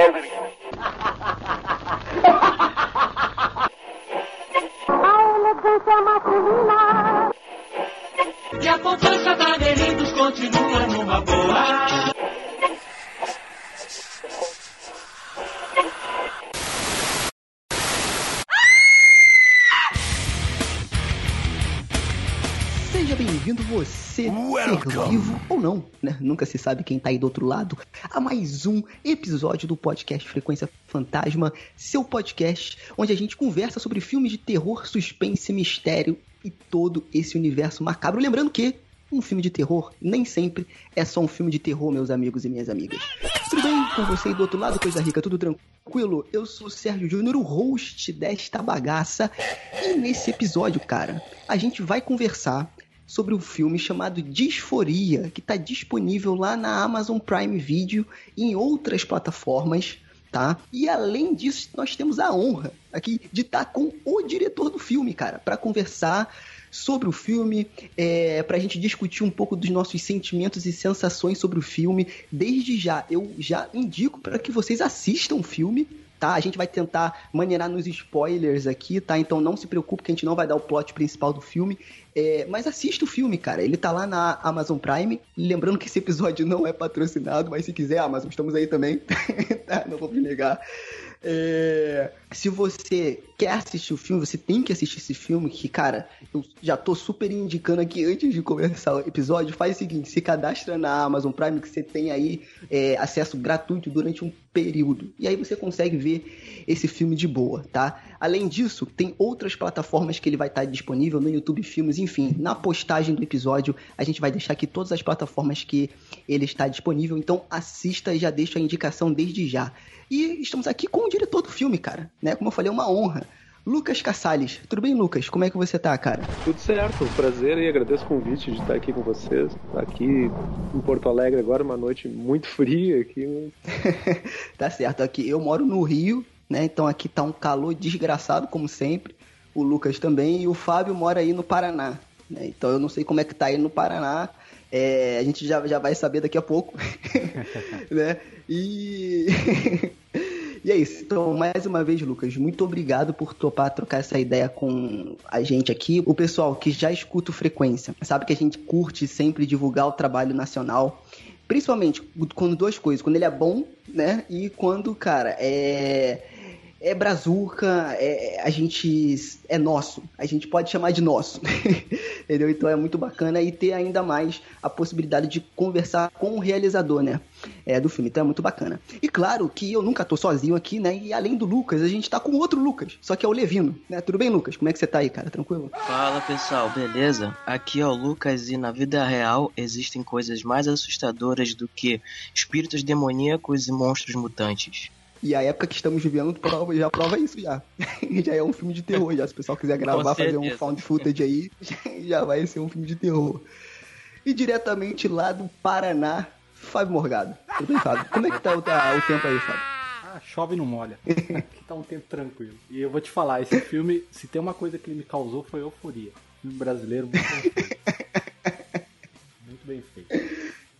Henry. A elegância masculina. E a poupança da Delitos continua numa boa. Seja bem-vindo você, ser vivo ou não, né? Nunca se sabe quem tá aí do outro lado, a mais um episódio do podcast Frequência Fantasma, seu podcast onde a gente conversa sobre filmes de terror, suspense, mistério e todo esse universo macabro. Lembrando que um filme de terror nem sempre é só um filme de terror, meus amigos e minhas amigas. Tudo bem com você aí do outro lado, coisa rica, tudo tranquilo? Eu sou o Sérgio Júnior, o host desta bagaça. E nesse episódio, cara, a gente vai conversar sobre um filme chamado Disforia, que está disponível lá na Amazon Prime Video e em outras plataformas, tá? E além disso, nós temos a honra aqui de estar com o diretor do filme, cara, para conversar sobre o filme, é, para a gente discutir um pouco dos nossos sentimentos e sensações sobre o filme. Desde já, eu já indico para que vocês assistam o filme, tá? A gente vai tentar maneirar nos spoilers aqui, tá? Então não se preocupe que a gente não vai dar o plot principal do filme. É, mas assista o filme, cara. Ele tá lá na Amazon Prime. Lembrando que esse episódio não é patrocinado, mas se quiser, Amazon, estamos aí também. tá? Não vou me negar. É, se você quer assistir o filme, você tem que assistir esse filme, que, cara, eu já tô super indicando aqui antes de começar o episódio, faz o seguinte, se cadastra na Amazon Prime, que você tem aí é, acesso gratuito durante um período. E aí você consegue ver esse filme de boa, tá? Além disso, tem outras plataformas que ele vai estar disponível no YouTube Filmes, enfim, na postagem do episódio, a gente vai deixar aqui todas as plataformas que ele está disponível, então assista e já deixa a indicação desde já. E estamos aqui com o diretor do filme, cara, né? Como eu falei, é uma honra. Lucas Cassales. Tudo bem, Lucas? Como é que você tá, cara? Tudo certo, prazer e agradeço o convite de estar aqui com vocês. Aqui em Porto Alegre agora, uma noite muito fria aqui. tá certo, aqui eu moro no Rio, né? Então aqui tá um calor desgraçado, como sempre. O Lucas também e o Fábio mora aí no Paraná. Né? Então eu não sei como é que tá aí no Paraná. É, a gente já, já vai saber daqui a pouco. né? E. E é isso. Então, mais uma vez, Lucas, muito obrigado por topar trocar essa ideia com a gente aqui. O pessoal que já escuta o Frequência sabe que a gente curte sempre divulgar o trabalho nacional. Principalmente quando duas coisas, quando ele é bom, né? E quando, cara, é é brazuca, é, a gente é nosso, a gente pode chamar de nosso, entendeu? Então é muito bacana e ter ainda mais a possibilidade de conversar com o realizador, né, é, do filme, então é muito bacana. E claro que eu nunca tô sozinho aqui, né, e além do Lucas, a gente tá com outro Lucas, só que é o Levino, né, tudo bem, Lucas? Como é que você tá aí, cara? Tranquilo? Fala, pessoal, beleza? Aqui é o Lucas e na vida real existem coisas mais assustadoras do que espíritos demoníacos e monstros mutantes. E a época que estamos vivendo prova, já prova isso já. já é um filme de terror, já. Se o pessoal quiser gravar, fazer um found footage aí, já vai ser um filme de terror. E diretamente lá do Paraná, Fábio Morgado. Tudo bem, Fábio? Como é que tá o, tá, o tempo aí, Fábio? Ah, chove e não molha. Aqui tá um tempo tranquilo. E eu vou te falar, esse filme, se tem uma coisa que ele me causou, foi euforia. Filme brasileiro muito bem feito. Muito bem feito.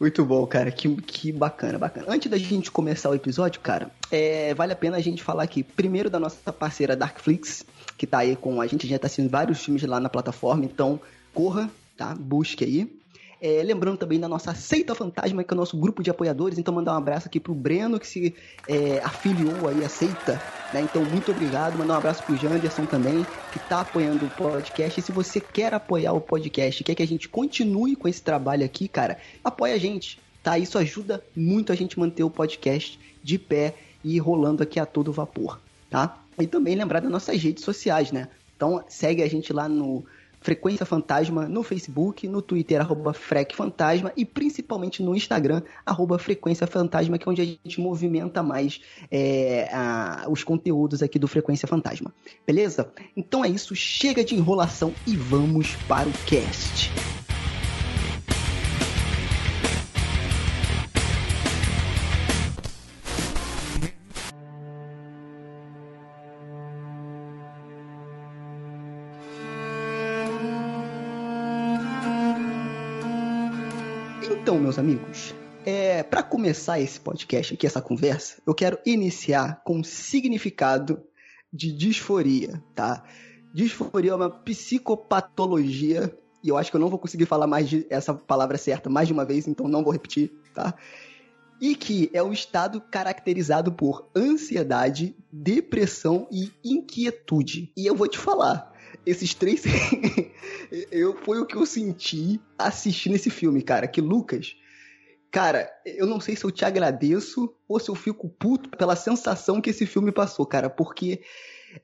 Muito bom, cara. Que, que bacana, bacana. Antes da gente começar o episódio, cara, é, vale a pena a gente falar aqui, primeiro, da nossa parceira Darkflix, que tá aí com a gente, já tá assistindo vários filmes lá na plataforma, então corra, tá? Busque aí. É, lembrando também da nossa Seita Fantasma, que é o nosso grupo de apoiadores. Então, mandar um abraço aqui pro Breno, que se é, afiliou aí à Seita. Né? Então, muito obrigado. Mandar um abraço pro Janderson também, que tá apoiando o podcast. E se você quer apoiar o podcast, quer que a gente continue com esse trabalho aqui, cara, apoia a gente, tá? Isso ajuda muito a gente manter o podcast de pé e rolando aqui a todo vapor, tá? E também lembrar das nossas redes sociais, né? Então, segue a gente lá no Frequência Fantasma no Facebook, no Twitter, arroba Frec Fantasma e principalmente no Instagram, arroba Frequência Fantasma, que é onde a gente movimenta mais é, a, os conteúdos aqui do Frequência Fantasma. Beleza? Então é isso, chega de enrolação e vamos para o cast. Meus amigos, é, para começar esse podcast aqui, essa conversa, eu quero iniciar com o significado de disforia, tá? Disforia é uma psicopatologia e eu acho que eu não vou conseguir falar mais de essa palavra certa mais de uma vez, então não vou repetir, tá? E que é um estado caracterizado por ansiedade, depressão e inquietude. E eu vou te falar, esses três eu foi o que eu senti assistindo esse filme, cara, que Lucas Cara, eu não sei se eu te agradeço ou se eu fico puto pela sensação que esse filme passou, cara, porque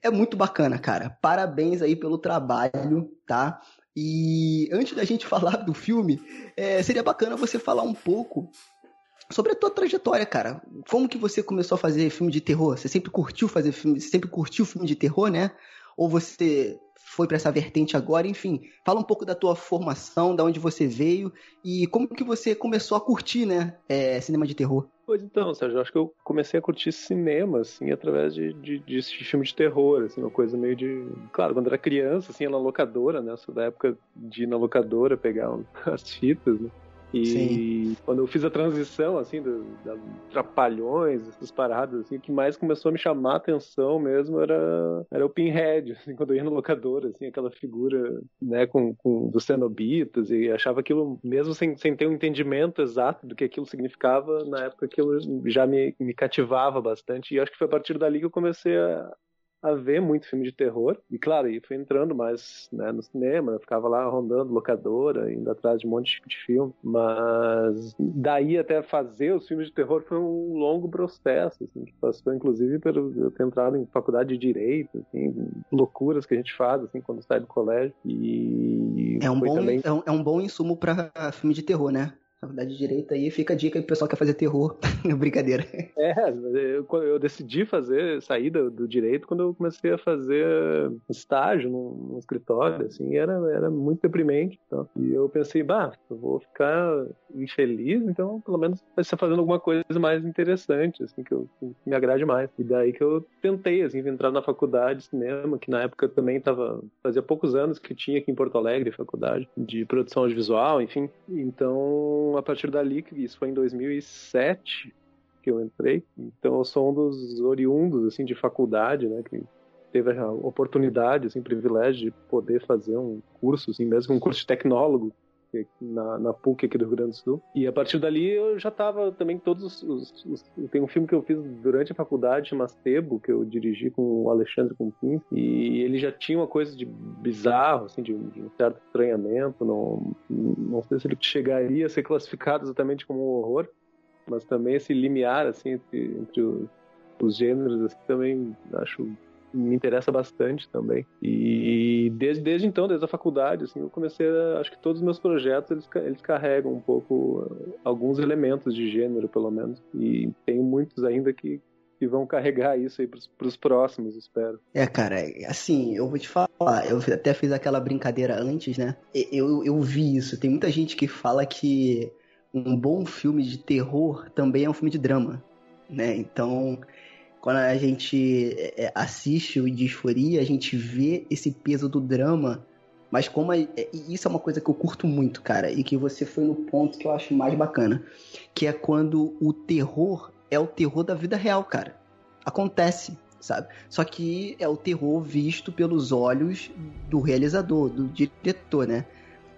é muito bacana, cara. Parabéns aí pelo trabalho, tá? E antes da gente falar do filme, é, seria bacana você falar um pouco sobre a tua trajetória, cara. Como que você começou a fazer filme de terror? Você sempre curtiu fazer filme, sempre curtiu filme de terror, né? Ou você foi para essa vertente agora, enfim, fala um pouco da tua formação, da onde você veio e como que você começou a curtir, né, é, cinema de terror. Pois então, Sérgio, acho que eu comecei a curtir cinema, assim, através de, de, de filme de terror, assim, uma coisa meio de... Claro, quando era criança, assim, na locadora, né, sou da época de ir na locadora pegar as fitas, né, e Sim. quando eu fiz a transição, assim, do, da Trapalhões, essas paradas, assim, o que mais começou a me chamar a atenção mesmo era, era o Pinhead, assim, quando eu ia no locador, assim, aquela figura, né, com, com dos cenobitas, e achava aquilo, mesmo sem, sem ter um entendimento exato do que aquilo significava, na época aquilo já me, me cativava bastante, e acho que foi a partir dali que eu comecei a, a ver muito filme de terror. E claro, aí fui entrando mais né, no cinema, ficava lá rondando locadora, indo atrás de um monte de filme. Mas daí até fazer os filmes de terror foi um longo processo, assim, que passou inclusive pelo eu ter entrado em faculdade de direito, assim, loucuras que a gente faz assim quando sai do colégio. E é um bom também... é, um, é um bom insumo para filme de terror, né? Faculdade de Direito aí, fica a dica aí pro pessoal que quer fazer terror. Brincadeira. É, eu, eu decidi fazer, sair do, do, Direito quando eu comecei a fazer estágio num, num escritório, assim, era, era muito deprimente. Então, e eu pensei, bah, eu vou ficar infeliz, então pelo menos vai ser fazendo alguma coisa mais interessante, assim, que, eu, que me agrade mais. E daí que eu tentei, assim, entrar na faculdade de cinema, que na época também tava, fazia poucos anos que tinha aqui em Porto Alegre, faculdade de produção audiovisual, enfim. Então, a partir dali, isso foi em 2007 que eu entrei, então eu sou um dos oriundos, assim, de faculdade, né, que teve a oportunidade, assim, privilégio de poder fazer um curso, assim, mesmo um curso de tecnólogo, na, na PUC aqui do Rio Grande do Sul. E a partir dali eu já estava também todos os, os, Tem um filme que eu fiz durante a faculdade, chama Sebo, que eu dirigi com o Alexandre Confins, e ele já tinha uma coisa de bizarro, assim, de, de um certo estranhamento. Não, não sei se ele chegaria a ser classificado exatamente como um horror, mas também esse limiar, assim, entre, entre os, os gêneros, assim, também acho me interessa bastante também. E desde, desde então, desde a faculdade, assim, eu comecei a, acho que todos os meus projetos eles, eles carregam um pouco alguns elementos de gênero, pelo menos. E tem muitos ainda que, que vão carregar isso aí para os próximos, espero. É, cara, assim, eu vou te falar, eu até fiz aquela brincadeira antes, né? Eu, eu vi isso. Tem muita gente que fala que um bom filme de terror também é um filme de drama, né? Então, quando a gente é, é, assiste o Disforia, a gente vê esse peso do drama. Mas como é, isso é uma coisa que eu curto muito, cara, e que você foi no ponto que eu acho mais bacana, que é quando o terror é o terror da vida real, cara. Acontece, sabe? Só que é o terror visto pelos olhos do realizador, do diretor, né?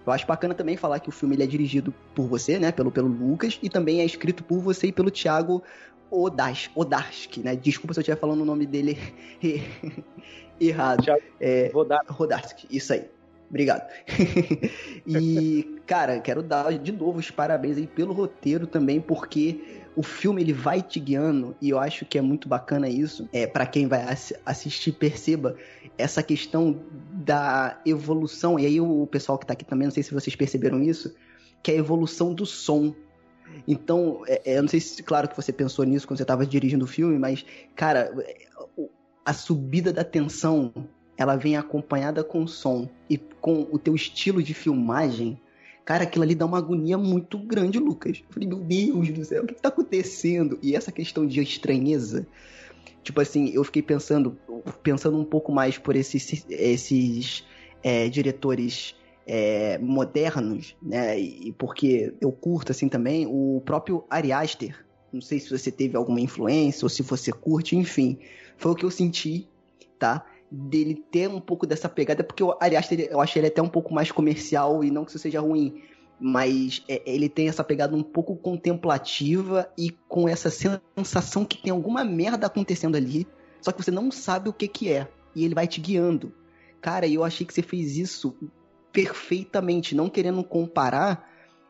Eu acho bacana também falar que o filme é dirigido por você, né? Pelo, pelo Lucas, e também é escrito por você e pelo Thiago Odas, Odarski, né? Desculpa se eu estiver falando o nome dele errado. É, Rodarski, isso aí. Obrigado. e, cara, quero dar de novo os parabéns aí pelo roteiro também, porque o filme ele vai te guiando e eu acho que é muito bacana isso. É para quem vai assistir perceba essa questão da evolução. E aí o pessoal que tá aqui também, não sei se vocês perceberam isso, que é a evolução do som então, é, é, eu não sei se, claro que você pensou nisso quando você estava dirigindo o filme, mas, cara, a subida da tensão, ela vem acompanhada com o som e com o teu estilo de filmagem. Cara, aquilo ali dá uma agonia muito grande, Lucas. Eu falei, meu Deus do céu, o que, que tá acontecendo? E essa questão de estranheza, tipo assim, eu fiquei pensando, pensando um pouco mais por esses, esses é, diretores é, modernos, né? E porque eu curto assim também o próprio Ari Aster. Não sei se você teve alguma influência ou se você curte, enfim. Foi o que eu senti, tá? Dele ter um pouco dessa pegada, porque o Ari Aster, eu achei ele até um pouco mais comercial e não que isso seja ruim, mas é, ele tem essa pegada um pouco contemplativa e com essa sensação que tem alguma merda acontecendo ali, só que você não sabe o que que é e ele vai te guiando. Cara, eu achei que você fez isso perfeitamente, não querendo comparar,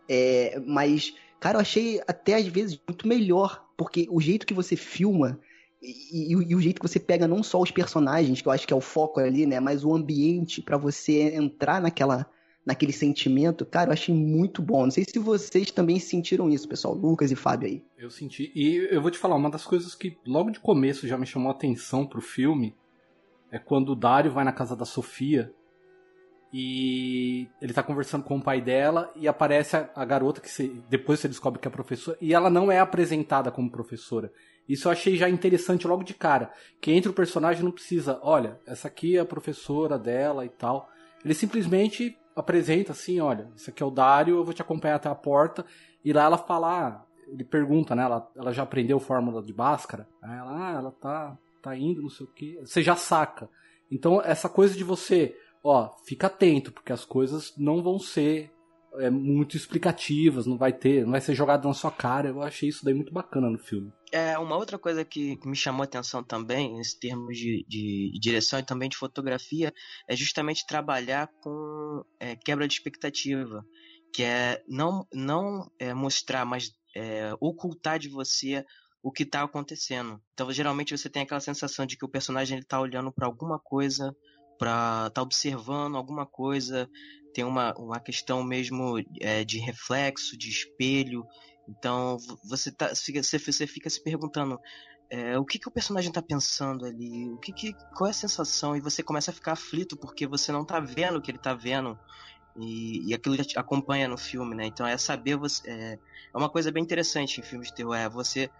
é, mas, cara, eu achei até às vezes muito melhor, porque o jeito que você filma e, e, e, o jeito que você pega não só os personagens, que eu acho que é o foco ali, né, mas o ambiente para você entrar naquela naquele sentimento, cara, eu achei muito bom. Não sei se vocês também sentiram isso, pessoal, Lucas e Fábio aí. Eu senti. E eu vou te falar, uma das coisas que logo de começo já me chamou a atenção pro filme é quando o Dário vai na casa da Sofia e ele tá conversando com o pai dela e aparece a, a garota que se, depois você descobre que é professora e ela não é apresentada como professora. Isso eu achei já interessante logo de cara. Que entre o personagem não precisa, olha, essa aqui é a professora dela e tal. Ele simplesmente apresenta assim, olha, esse aqui é o Dário, eu vou te acompanhar até a porta. E lá ela fala, ah, ele pergunta, né? Ela, ela já aprendeu fórmula de Bhaskara? Aí ela, ah, ela tá, tá indo, não sei o quê. Você já saca. Então, essa coisa de você ó, fica atento, porque as coisas não vão ser é, muito explicativas, não vai ter, não vai ser jogado na sua cara. Eu achei isso daí muito bacana no filme. É, uma outra coisa que, me chamou a atenção também, nesse termos de, de, de, direção e também de fotografia, é justamente trabalhar com é, quebra de expectativa, que é não, não é, mostrar, mas é, ocultar de você o que está acontecendo. Então, geralmente você tem aquela sensação de que o personagem está olhando para alguma coisa para estar tá observando alguma coisa, tem uma, uma questão mesmo é, de reflexo, de espelho. Então você, tá, você, você fica se perguntando é, o que, que o personagem está pensando ali, o que, que qual é a sensação e você começa a ficar aflito porque você não está vendo o que ele está vendo e, e aquilo já te acompanha no filme, né? Então é saber você é, é uma coisa bem interessante em filmes de terror é você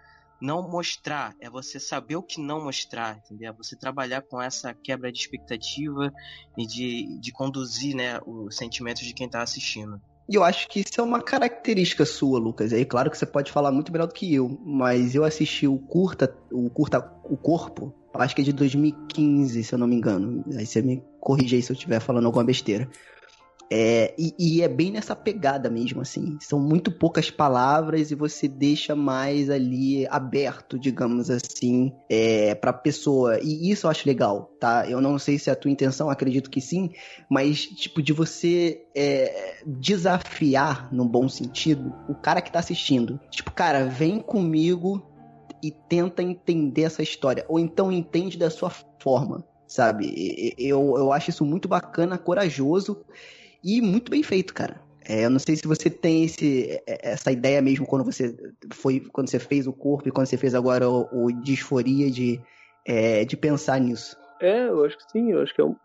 não mostrar, é você saber o que não mostrar, entendeu? É você trabalhar com essa quebra de expectativa e de, de conduzir, né, os sentimentos de quem está assistindo. E eu acho que isso é uma característica sua, Lucas. Aí, claro que você pode falar muito melhor do que eu, mas eu assisti o curta, o curta, o corpo, acho que é de 2015, se eu não me engano. Aí você me corrige aí se eu estiver falando alguma besteira. É, e, e, é bem nessa pegada mesmo, assim. São muito poucas palavras e você deixa mais ali aberto, digamos assim, é, pra pessoa. E isso eu acho legal, tá? Eu não sei se é a tua intenção, acredito que sim, mas, tipo, de você é, desafiar, no bom sentido, o cara que tá assistindo. Tipo, cara, vem comigo e tenta entender essa história. Ou então entende da sua forma, sabe? Eu, eu acho isso muito bacana, corajoso e muito bem feito, cara. É, eu não sei se você tem esse, é, essa ideia mesmo quando você foi quando você fez o corpo e quando você fez agora o, o disforia de, é, de pensar nisso. É, eu acho que sim, eu acho que é um,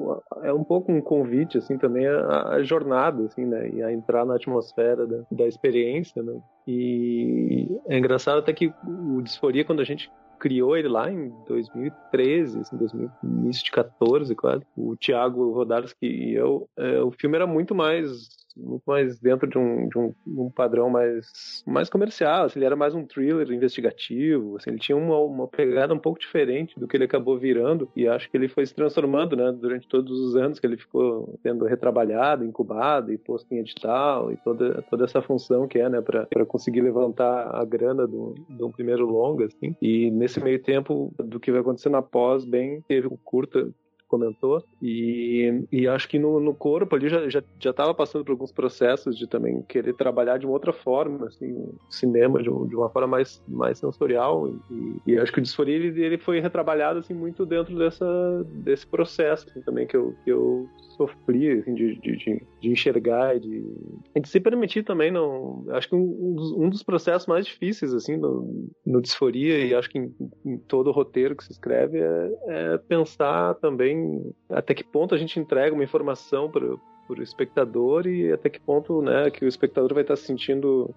é um pouco um convite, assim, também a, a jornada, assim, né, e a entrar na atmosfera da, da experiência, né, e é engraçado até que o Disforia, quando a gente criou ele lá em 2013, assim, 2014 quase. O Thiago Rodarski e eu, é, o filme era muito mais muito mais dentro de um, de um, um, padrão mais, mais comercial, assim, ele era mais um thriller investigativo, assim, ele tinha uma, uma pegada um pouco diferente do que ele acabou virando, e acho que ele foi se transformando, né, durante todos os anos que ele ficou sendo retrabalhado, incubado e posto em edital, e toda, toda essa função que é, né, para conseguir levantar a grana do, do primeiro longa, assim, e nesse meio tempo do que vai acontecendo após, bem, teve o curta comentou. E, e acho que no, no corpo ali já, já, já tava passando por alguns processos de também querer trabalhar de uma outra forma, assim, cinema de, de uma forma mais, mais sensorial. E, e acho que o Disforia ele, ele foi retrabalhado assim, muito dentro dessa, desse processo assim, também que eu, que eu sofri assim, de, de, de, enxergar e de, de se permitir também. Não, acho que um, um dos processos mais difíceis assim no, no Disforia e acho que em, em todo o roteiro que se escreve é, é pensar também até que ponto a gente entrega uma informação para o espectador e até que ponto né, que o espectador vai estar se sentindo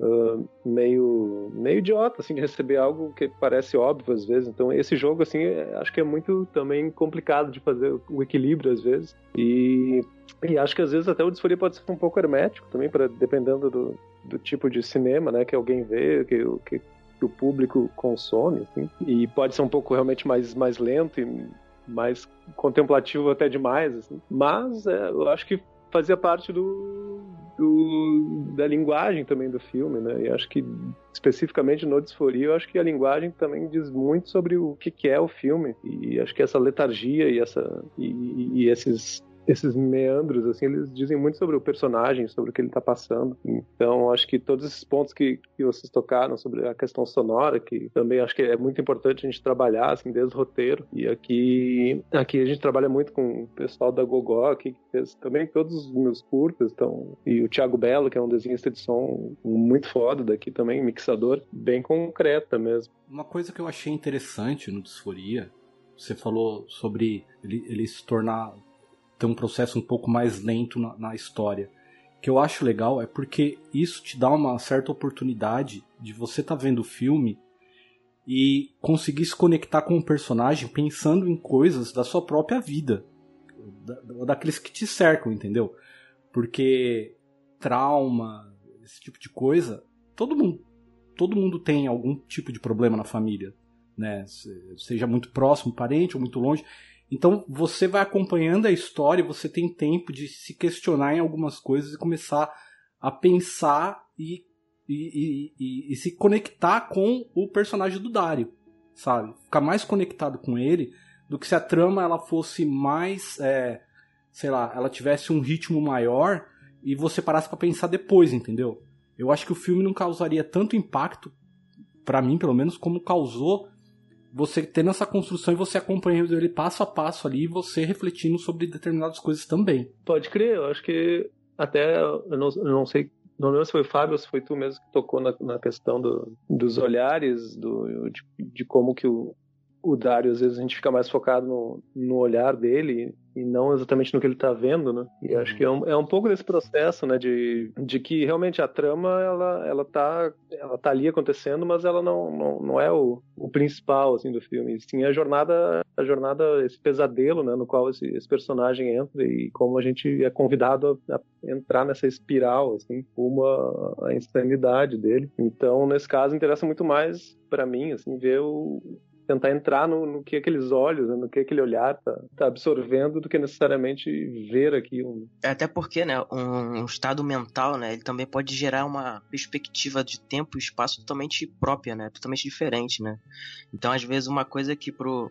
uh, meio, meio idiota, assim, de receber algo que parece óbvio às vezes. Então, esse jogo, assim, é, acho que é muito também complicado de fazer o equilíbrio às vezes. E, e acho que às vezes até o disforia pode ser um pouco hermético também, pra, dependendo do, do tipo de cinema, né, que alguém vê, que, que, que o público consome, assim. E pode ser um pouco realmente mais, mais lento e mais contemplativo até demais, assim. Mas é, eu acho que fazia parte do, do, da linguagem também do filme, né? E acho que especificamente no Disforia, eu acho que a linguagem também diz muito sobre o que, que é o filme e acho que essa letargia e essa e, e esses esses meandros, assim, eles dizem muito sobre o personagem, sobre o que ele está passando. Então, acho que todos esses pontos que, que vocês tocaram sobre a questão sonora, que também acho que é muito importante a gente trabalhar, assim, desde o roteiro. E aqui, aqui a gente trabalha muito com o pessoal da Gogó, que fez também todos os meus curtas, então, e o Thiago Belo, que é um desenhista de som muito foda daqui também, mixador, bem concreta mesmo. Uma coisa que eu achei interessante no Disforia, você falou sobre ele, ele se tornar ter um processo um pouco mais lento na, na história. O que eu acho legal é porque isso te dá uma certa oportunidade de você estar tá vendo o filme e conseguir se conectar com o personagem pensando em coisas da sua própria vida, da, daqueles que te cercam, entendeu? Porque trauma, esse tipo de coisa, todo mundo, todo mundo tem algum tipo de problema na família, né? Seja muito próximo, parente ou muito longe. Então você vai acompanhando a história, você tem tempo de se questionar em algumas coisas e começar a pensar e, e, e, e se conectar com o personagem do Dario, sabe? Ficar mais conectado com ele do que se a trama ela fosse mais, é, sei lá, ela tivesse um ritmo maior e você parasse para pensar depois, entendeu? Eu acho que o filme não causaria tanto impacto, para mim pelo menos, como causou você tendo essa construção e você acompanhando ele passo a passo ali e você refletindo sobre determinadas coisas também. Pode crer, eu acho que até eu não, eu não sei não lembro se foi o Fábio ou se foi tu mesmo que tocou na, na questão do, dos olhares, do, de, de, como que o, o Dario, às vezes a gente fica mais focado no, no olhar dele e não exatamente no que ele está vendo, né? E acho que é um, é um pouco desse processo, né? De, de que realmente a trama, ela, ela, tá, ela tá ali acontecendo, mas ela não, não, não é o, o principal, assim, do filme. Sim, a jornada, a jornada, esse pesadelo, né? No qual esse, esse personagem entra e como a gente é convidado a, a entrar nessa espiral, assim, rumo à insanidade dele. Então, nesse caso, interessa muito mais para mim, assim, ver o, tentar entrar no, no, que aqueles olhos, né, no que aquele olhar tá, tá, absorvendo, do que necessariamente ver aquilo. É, até porque, né, um, um, estado mental, né, ele também pode gerar uma perspectiva de tempo e espaço totalmente própria, né, totalmente diferente, né. Então, às vezes, uma coisa que pro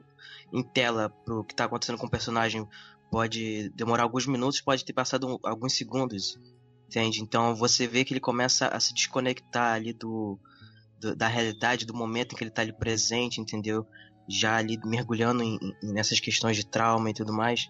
em tela, pro que tá acontecendo com o personagem, pode demorar alguns minutos, pode ter passado alguns segundos, entende? Então, você vê que ele começa a se desconectar ali do da realidade, do momento em que ele está ali presente, entendeu? Já ali mergulhando em, em, nessas questões de trauma e tudo mais.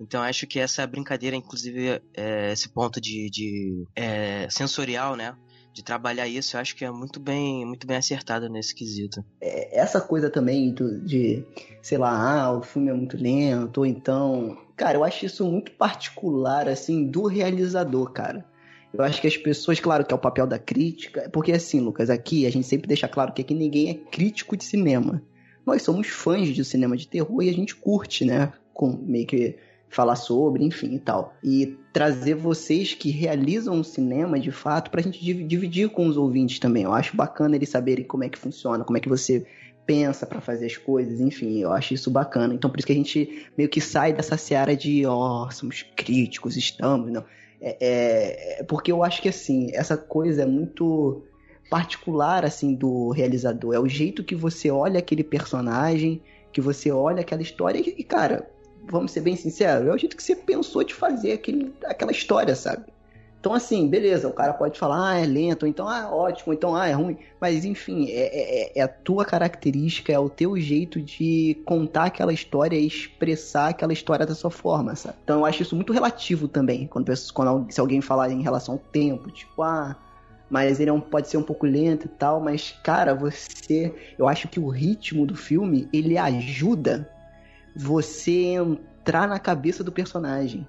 Então acho que essa brincadeira, inclusive, é, esse ponto de, de é, sensorial, né? De trabalhar isso, eu acho que é muito bem, muito bem acertado nesse quesito. É, essa coisa também do, de, sei lá, ah, o filme é muito lento, ou então. Cara, eu acho isso muito particular, assim, do realizador, cara. Eu acho que as pessoas, claro que é o papel da crítica, porque assim, Lucas, aqui a gente sempre deixa claro que aqui ninguém é crítico de cinema. Nós somos fãs de cinema de terror e a gente curte, né? Com meio que falar sobre, enfim e tal. E trazer vocês que realizam o cinema de fato pra gente dividir com os ouvintes também. Eu acho bacana eles saberem como é que funciona, como é que você pensa para fazer as coisas, enfim, eu acho isso bacana. Então por isso que a gente meio que sai dessa seara de, ó, oh, somos críticos, estamos, não. É, é, é, porque eu acho que assim, essa coisa é muito particular assim do realizador. É o jeito que você olha aquele personagem, que você olha aquela história e, cara, vamos ser bem sinceros, é o jeito que você pensou de fazer aquele, aquela história, sabe? Então, assim, beleza, o cara pode falar, ah, é lento, então, ah, ótimo, então, ah, é ruim. Mas, enfim, é, é, é, a tua característica, é o teu jeito de contar aquela história e expressar aquela história da sua forma, sabe? Então, eu acho isso muito relativo também, quando, quando se alguém falar em relação ao tempo, tipo, ah, mas ele é um, pode ser um pouco lento e tal, mas, cara, você. Eu acho que o ritmo do filme, ele ajuda você entrar na cabeça do personagem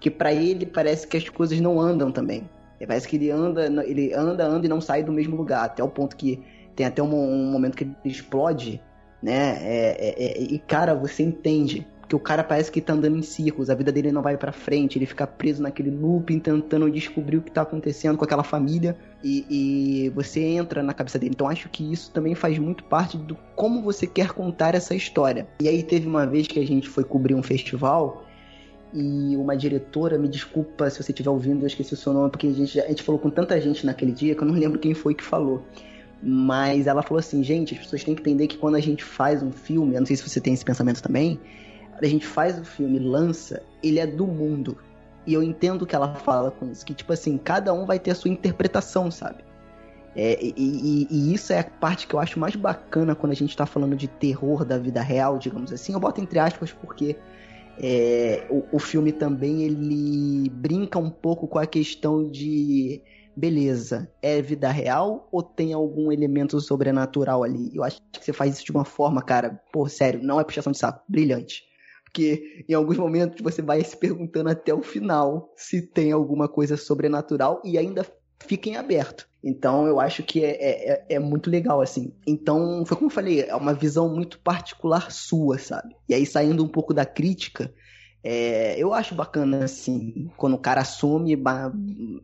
que para ele parece que as coisas não andam também. Parece que ele anda, ele anda, anda e não sai do mesmo lugar, até o ponto que tem até um, um momento que ele explode, né? É, é, é, e cara, você entende que o cara parece que tá andando em círculos, a vida dele não vai para frente, ele fica preso naquele looping tentando descobrir o que tá acontecendo com aquela família e, e, você entra na cabeça dele. Então acho que isso também faz muito parte do como você quer contar essa história. E aí teve uma vez que a gente foi cobrir um festival e uma diretora, me desculpa se você estiver ouvindo, eu esqueci o seu nome, porque a gente, a gente falou com tanta gente naquele dia que eu não lembro quem foi que falou. Mas ela falou assim, gente, as pessoas têm que entender que quando a gente faz um filme, eu não sei se você tem esse pensamento também, a gente faz o filme, lança, ele é do mundo. E eu entendo que ela fala com isso, que tipo assim, cada um vai ter a sua interpretação, sabe? É, e, e, e, isso é a parte que eu acho mais bacana quando a gente tá falando de terror da vida real, digamos assim. Eu boto entre aspas porque é, o, o filme também ele brinca um pouco com a questão de beleza, é vida real ou tem algum elemento sobrenatural ali? Eu acho que você faz isso de uma forma, cara, pô, sério, não é puxação de saco, brilhante. Porque em alguns momentos você vai se perguntando até o final se tem alguma coisa sobrenatural e ainda fica em aberto. Então eu acho que é, é, é, é muito legal, assim. Então, foi como eu falei, é uma visão muito particular sua, sabe? E aí, saindo um pouco da crítica, é, eu acho bacana, assim, quando o cara assume,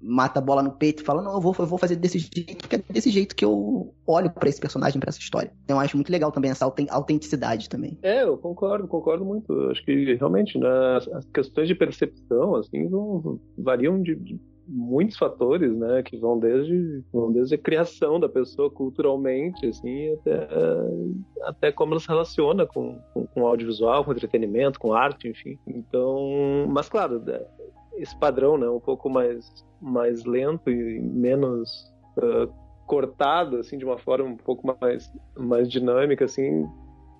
mata a bola no peito e fala, não, eu vou, eu vou fazer desse jeito, porque é desse jeito que eu olho para esse personagem, para essa história. Então eu acho muito legal também essa autenticidade também. É, eu concordo, concordo muito. Acho que realmente né, as questões de percepção, assim, vão, variam de, de muitos fatores, né, que vão desde, vão desde a criação da pessoa culturalmente, assim, até, até como ela se relaciona com, com, com audiovisual, com entretenimento, com arte, enfim. Então, mas claro, é, esse padrão, né, um pouco mais, mais lento e menos uh, cortado, assim, de uma forma um pouco mais, mais dinâmica, assim,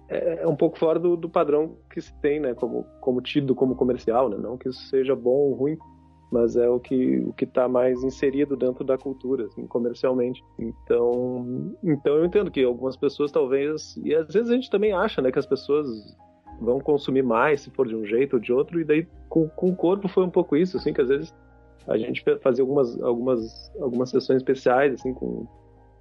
é, é um pouco fora do, do padrão que se tem, né, como, como tido como comercial, né, não que isso seja bom ou ruim, mas é o que o que está mais inserido dentro da cultura, assim, comercialmente. Então, então eu entendo que algumas pessoas talvez e às vezes a gente também acha, né, que as pessoas vão consumir mais se for de um jeito ou de outro e daí com, com o corpo foi um pouco isso, assim, que às vezes a gente fazia algumas algumas algumas sessões especiais assim com,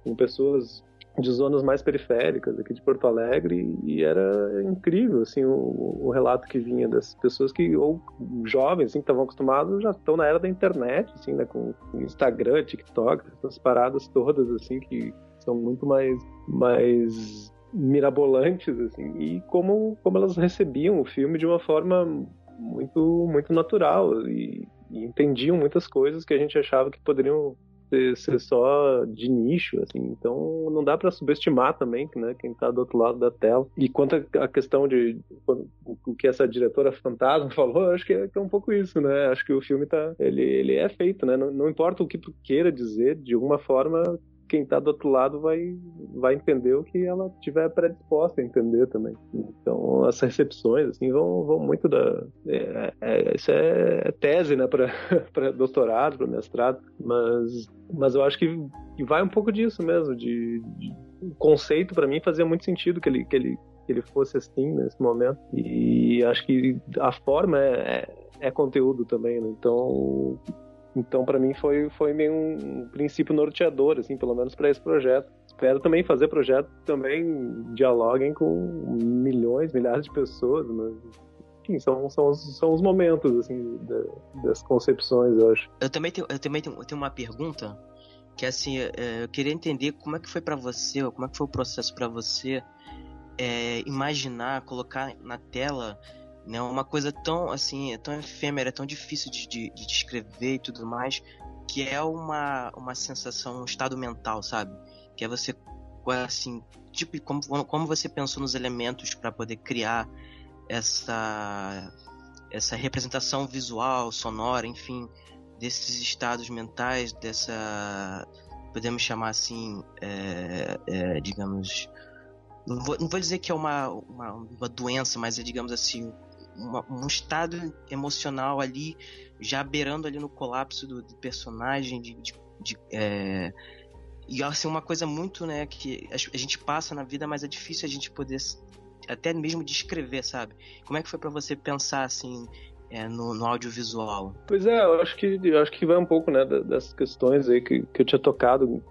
com pessoas de zonas mais periféricas aqui de Porto Alegre e era incrível assim o, o relato que vinha das pessoas que ou jovens assim que estavam acostumados já estão na era da internet assim né com Instagram TikTok essas paradas todas assim que são muito mais mais mirabolantes assim e como como elas recebiam o filme de uma forma muito muito natural e, e entendiam muitas coisas que a gente achava que poderiam ser, ser só de nicho, assim. Então não dá para subestimar também, né, quem tá do outro lado da tela. E quanto à questão de o que essa diretora fantasma falou, acho que é, que é, um pouco isso, né? Acho que o filme tá, ele, ele é feito, né? Não, não importa o que tu queira dizer, de alguma forma quem está do outro lado vai, vai entender o que ela tiver predisposta a entender também. Então, as recepções, assim, vão, vão muito da... É, é, isso é tese, né, para doutorado, para mestrado, mas, mas eu acho que, que vai um pouco disso mesmo, de, de o conceito para mim fazia muito sentido que ele, que ele, que ele fosse assim nesse momento, e acho que a forma é, é, é conteúdo também, né? Então, então, para mim, foi, foi meio um princípio norteador, assim, pelo menos para esse projeto. Espero também fazer projetos que também dialoguem com milhões, milhares de pessoas, mas enfim, são, são, os, são os momentos, assim, das concepções, eu acho. Eu também tenho, eu também tenho, eu tenho uma pergunta, que assim, é, eu queria entender como é que foi para você, como é que foi o processo para você é, imaginar, colocar na tela né? Uma coisa tão assim, é tão efêmera, é tão difícil de, de, de descrever e tudo mais, que é uma, uma sensação, um estado mental, sabe? Que é você assim, tipo, como, como você pensou nos elementos para poder criar essa essa representação visual, sonora, enfim, desses estados mentais, dessa podemos chamar assim, é, é, digamos, não vou, não vou, dizer que é uma, uma, uma doença, mas é digamos assim um estado emocional ali, já beirando ali no colapso do, do personagem, de, de, de é... e assim, uma coisa muito, né, que a gente passa na vida, mas é difícil a gente poder até mesmo descrever, sabe? Como é que foi para você pensar, assim, é, no, no, audiovisual? Pois é, eu acho que eu acho que vai um pouco né, dessas questões aí que, que eu tinha tocado.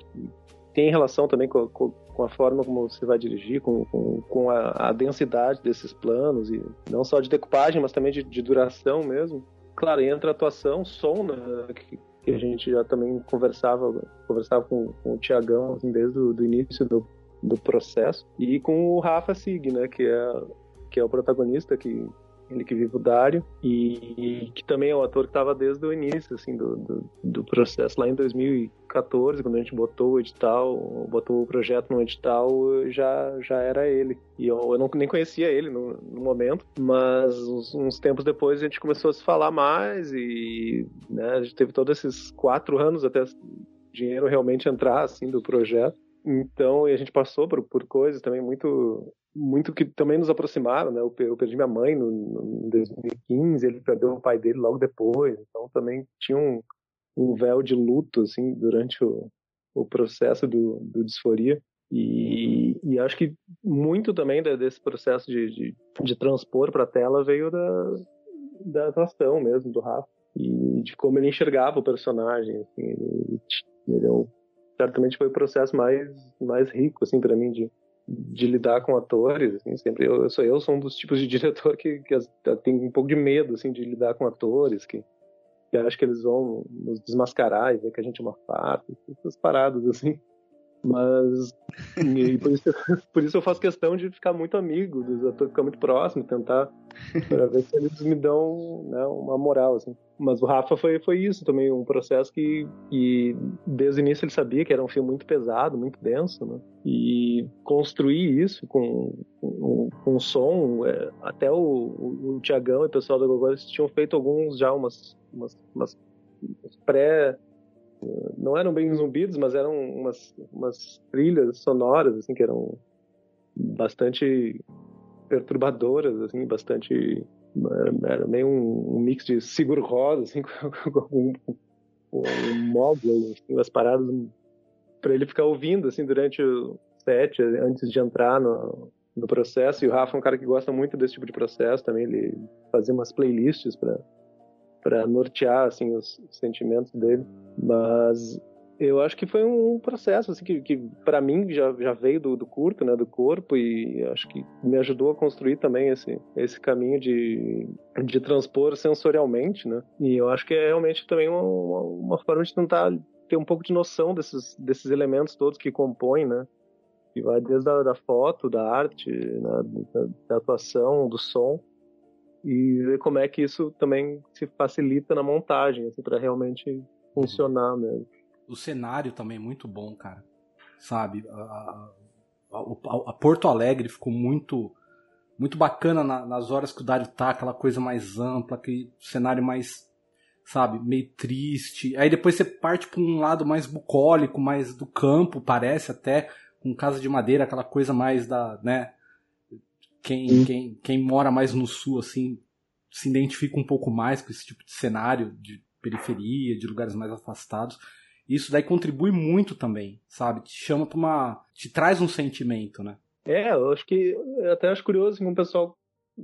Tem relação também com, com, com a forma como você vai dirigir, com, com, com a, a, densidade desses planos, e não só de decupagem, mas também de, de duração mesmo. Claro, entra atuação, som, né, que, que a gente já também conversava, conversava com, com o Tiagão assim, desde o do início do, do processo, e com o Rafa Sig, né, que é, que é o protagonista, que ele que vive o Dário, e, e que também é o ator que estava desde o início, assim, do, do, do, processo, lá em 2014, quando a gente botou o edital, botou o projeto no edital, já, já era ele. E eu, eu não, nem conhecia ele no, no momento, mas uns, uns, tempos depois a gente começou a se falar mais, e né, a gente teve todos esses quatro anos até dinheiro realmente entrar, assim, do projeto. Então, e a gente passou por, por coisas também muito muito que também nos aproximaram, né? Eu, perdi minha mãe no, em 2015, ele perdeu o pai dele logo depois, então também tinha um, um véu de luto, assim, durante o, o processo do, do disforia. E, e, acho que muito também desse processo de, de, de transpor para a tela veio da, da atuação mesmo do Rafa e de como ele enxergava o personagem. Assim, ele, ele é certamente foi o processo mais mais rico assim para mim de de lidar com atores, assim, sempre eu, eu, sou eu sou um dos tipos de diretor que, que tem um pouco de medo assim de lidar com atores, que, que acho que eles vão nos desmascarar e ver que a gente é uma farpa, essas paradas assim. Mas por, isso, por isso eu faço questão de ficar muito amigo dos atores, ficar muito próximo, tentar para ver se eles me dão né, uma moral, assim. Mas o Rafa foi, foi isso também, um processo que, que desde o início ele sabia que era um filme muito pesado, muito denso, né? E construir isso com, com, com som, é, até o, o, o Tiagão e o pessoal da Gogol, eles tinham feito alguns já umas, umas, umas pré não eram bem zumbidos, mas eram umas, umas trilhas sonoras, assim, que eram bastante perturbadoras, assim, bastante era meio um, um mix de seguro rosa, assim, com um móvel, assim, umas paradas para ele ficar ouvindo, assim, durante o set, antes de entrar no, no processo. E o Rafa é um cara que gosta muito desse tipo de processo também, ele fazia umas playlists para para nortear assim os sentimentos dele. Mas eu acho que foi um processo assim que, que para mim já, já veio do, do curto né do corpo e acho que me ajudou a construir também esse esse caminho de, de transpor sensorialmente né. E eu acho que é realmente também uma, uma, uma forma de tentar ter um pouco de noção desses desses elementos todos que compõem né. Que vai desde a da foto da arte né, da, da atuação do som e ver como é que isso também se facilita na montagem, assim, para realmente funcionar mesmo. O cenário também é muito bom, cara. Sabe? A, a, a, Porto Alegre ficou muito muito bacana na, nas horas que o Dário tá, aquela coisa mais ampla, aquele cenário mais, sabe, meio triste. Aí depois você parte para um lado mais bucólico, mais do campo, parece até, com casa de madeira, aquela coisa mais da, né, quem, quem, quem mora mais no sul, assim, se identifica um pouco mais com esse tipo de cenário de periferia, de lugares mais afastados. Isso daí contribui muito também, sabe? Te chama para uma. te traz um sentimento, né? É, eu acho que. Eu até acho curioso como o pessoal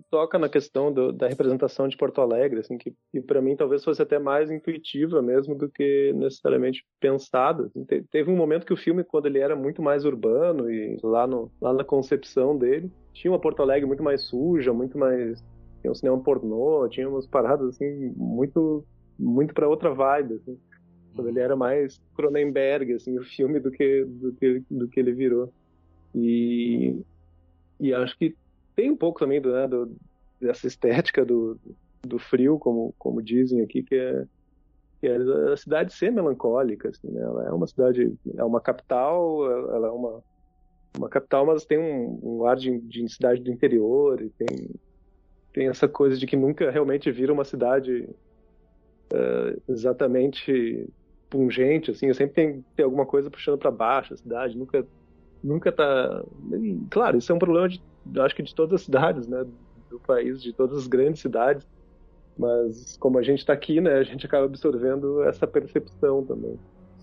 toca na questão do, da representação de Porto Alegre, assim, que, para mim talvez fosse até mais intuitiva mesmo do que necessariamente pensada. Assim, te, teve um momento que o filme, quando ele era muito mais urbano e lá, no, lá na concepção dele, tinha uma Porto Alegre muito mais suja, muito mais tinha um cinema pornô, tinha umas paradas assim muito muito para outra vibe, assim. Quando ele era mais Cronenberg, assim, o filme do que do que do que ele virou. E e acho que tem um pouco também do, né, do, dessa estética do, do frio, como, como dizem aqui, que é, que é a cidade ser melancólica. Assim, né? Ela é uma cidade, é uma capital, ela é uma, uma capital, mas tem um, um ar de, de cidade do interior, e tem, tem essa coisa de que nunca realmente vira uma cidade uh, exatamente pungente, assim, sempre tem, tem alguma coisa puxando para baixo a cidade, nunca nunca tá. Claro, isso é um problema de, acho que de todas as cidades, né, do país, de todas as grandes cidades. Mas como a gente está aqui, né, a gente acaba absorvendo essa percepção também.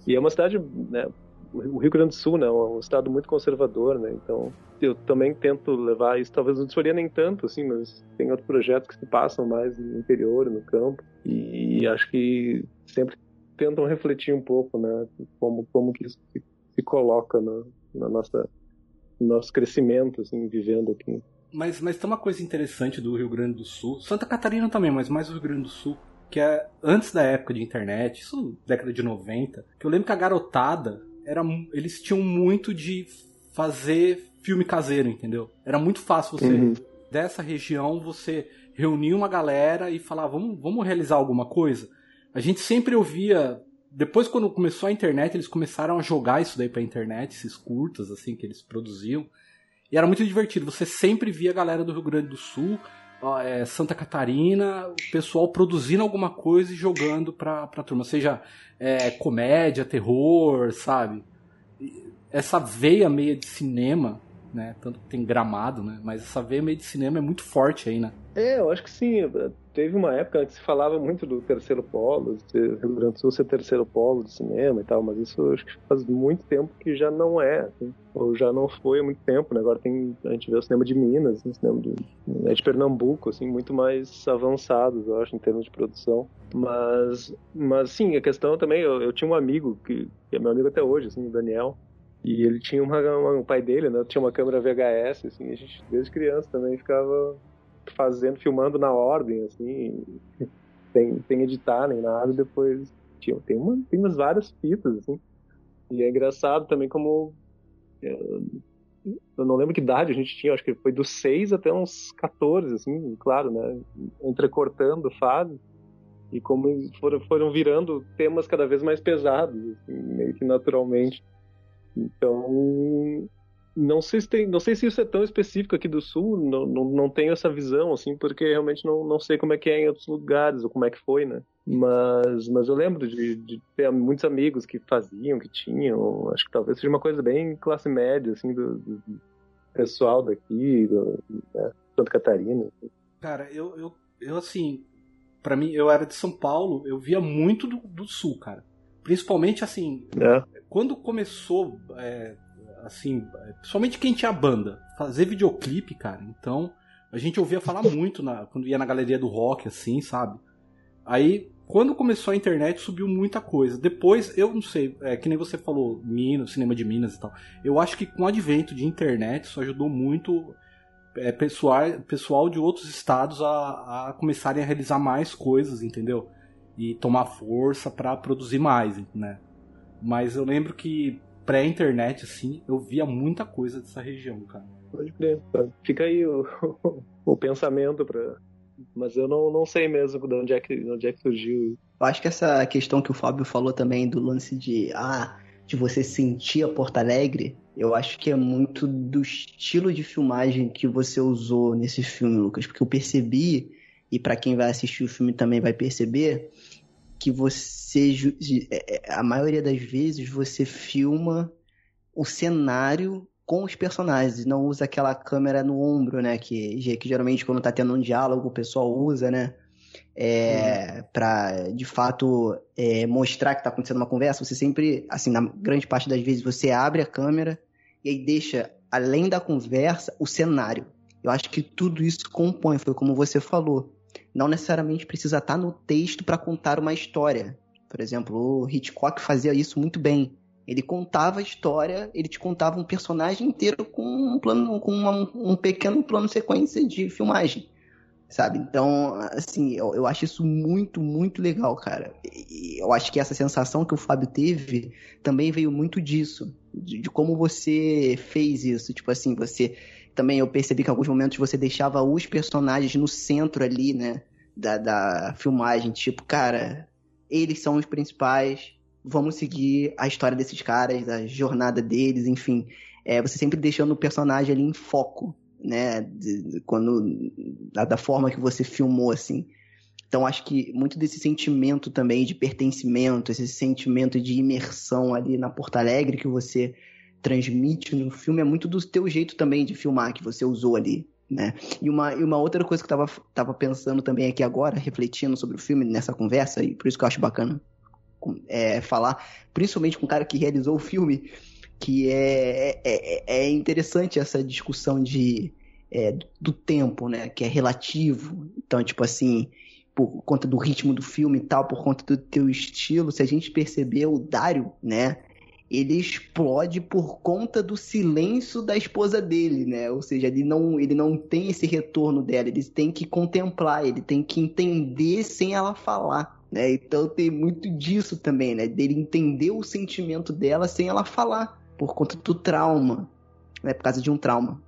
E é uma cidade, né, o Rio Grande do Sul, né, é um estado muito conservador, né, então eu também tento levar isso, talvez não disforia nem tanto, assim, mas tem outros projetos que se passam mais no interior, no campo, e acho que sempre tentam refletir um pouco, né, como, como que isso se, se coloca na, na nossa no nosso crescimento, assim, vivendo aqui. Mas, mas tem uma coisa interessante do Rio Grande do Sul, Santa Catarina também, mas mais o Rio Grande do Sul, que é antes da época de internet, isso década de 90, que eu lembro que a garotada era eles tinham muito de fazer filme caseiro, entendeu? Era muito fácil você uhum. dessa região você reunir uma galera e falar, vamos, vamos realizar alguma coisa. A gente sempre ouvia depois quando começou a internet, eles começaram a jogar isso daí pra internet, esses curtas assim que eles produziam. E era muito divertido. Você sempre via a galera do Rio Grande do Sul, é, Santa Catarina, o pessoal produzindo alguma coisa e jogando pra, pra turma. Seja é, comédia, terror, sabe? Essa veia meia de cinema, né? Tanto que tem gramado, né? Mas essa veia meia de cinema é muito forte aí, né? É, eu acho que sim teve uma época que se falava muito do terceiro polo, de Rio Grande do Sul ser terceiro polo de cinema e tal, mas isso acho que faz muito tempo que já não é, assim, ou já não foi há muito tempo, né? Agora tem, a gente vê o cinema de Minas, o cinema de, né, de Pernambuco, assim, muito mais avançados, eu acho, em termos de produção. Mas, mas sim, a questão também, eu, eu tinha um amigo, que, que é meu amigo até hoje, assim, o Daniel, e ele tinha uma, uma, um pai dele, né? Tinha uma câmera VHS, assim, a gente desde criança também ficava fazendo, filmando na ordem, assim, sem, sem editar nem nada, depois tinha, tem, uma, tem umas várias fitas, assim, e é engraçado também como eu, eu não lembro que idade a gente tinha, acho que foi dos 6 até uns 14, assim, claro, né, entrecortando fases, e como foram, foram virando temas cada vez mais pesados, assim, meio que naturalmente. Então, não sei se tem, não sei se isso é tão específico aqui do sul, não, não, não tenho essa visão, assim, porque realmente não, não sei como é que é em outros lugares, ou como é que foi, né? Mas, mas eu lembro de, de ter muitos amigos que faziam, que tinham, acho que talvez seja uma coisa bem classe média, assim, do, do pessoal daqui, do, né, Santa Catarina. Cara, eu, eu, eu assim, para mim, eu era de São Paulo, eu via muito do, do sul, cara. Principalmente, assim, é. quando começou... É, assim, somente quem tinha banda, fazer videoclipe, cara. Então, a gente ouvia falar muito na, quando ia na galeria do rock, assim, sabe? Aí, quando começou a internet, subiu muita coisa. Depois, eu não sei, é, que nem você falou, Minas, cinema de Minas e tal. Eu acho que com o advento de internet, isso ajudou muito é, pessoal, pessoal de outros estados a, a começarem a realizar mais coisas, entendeu? E tomar força para produzir mais, né? Mas eu lembro que pré-internet, assim, eu via muita coisa dessa região, cara. Pode crer. Fica aí o, o pensamento para mas eu não, não sei mesmo de onde, é que, de onde é que surgiu. Eu acho que essa questão que o Fábio falou também do lance de ah, de você sentir a Porto Alegre, eu acho que é muito do estilo de filmagem que você usou nesse filme, Lucas, porque eu percebi e para quem vai assistir o filme também vai perceber que você é, é, a maioria das vezes você filma o cenário com os personagens, não usa aquela câmera no ombro, né? Que, que geralmente quando tá tendo um diálogo o pessoal usa, né? É, uhum. para de fato é, mostrar que tá acontecendo uma conversa, você sempre, assim, na grande parte das vezes você abre a câmera e aí deixa, além da conversa, o cenário. Eu acho que tudo isso compõe, foi como você falou não necessariamente precisa estar no texto para contar uma história. Por exemplo, o Hitchcock fazia isso muito bem. Ele contava a história, ele te contava um personagem inteiro com um plano, com uma, um pequeno plano sequência de filmagem, sabe? Então, assim, eu, eu acho isso muito, muito legal, cara. E eu acho que essa sensação que o Fábio teve também veio muito disso, de, de como você fez isso. Tipo assim, você também eu percebi que em alguns momentos você deixava os personagens no centro ali, né? Da, da filmagem. Tipo, cara, eles são os principais. Vamos seguir a história desses caras, a jornada deles, enfim. É, você sempre deixando o personagem ali em foco, né? De, de, quando, da, da forma que você filmou, assim. Então acho que muito desse sentimento também de pertencimento, esse sentimento de imersão ali na Porto Alegre que você transmite no filme é muito do teu jeito também de filmar que você usou ali, né? E uma, e uma outra coisa que eu tava, tava pensando também aqui agora, refletindo sobre o filme nessa conversa, e por isso que eu acho bacana é, falar, principalmente com o cara que realizou o filme, que é, é, é interessante essa discussão de, é, do tempo, né? Que é relativo. Então, tipo assim, por conta do ritmo do filme e tal, por conta do teu estilo, se a gente perceber o Dario, né? Ele explode por conta do silêncio da esposa dele, né? Ou seja, ele não, ele não tem esse retorno dela, ele tem que contemplar, ele tem que entender sem ela falar. Né? Então tem muito disso também, né? Dele entender o sentimento dela sem ela falar por conta do trauma, né? Por causa de um trauma.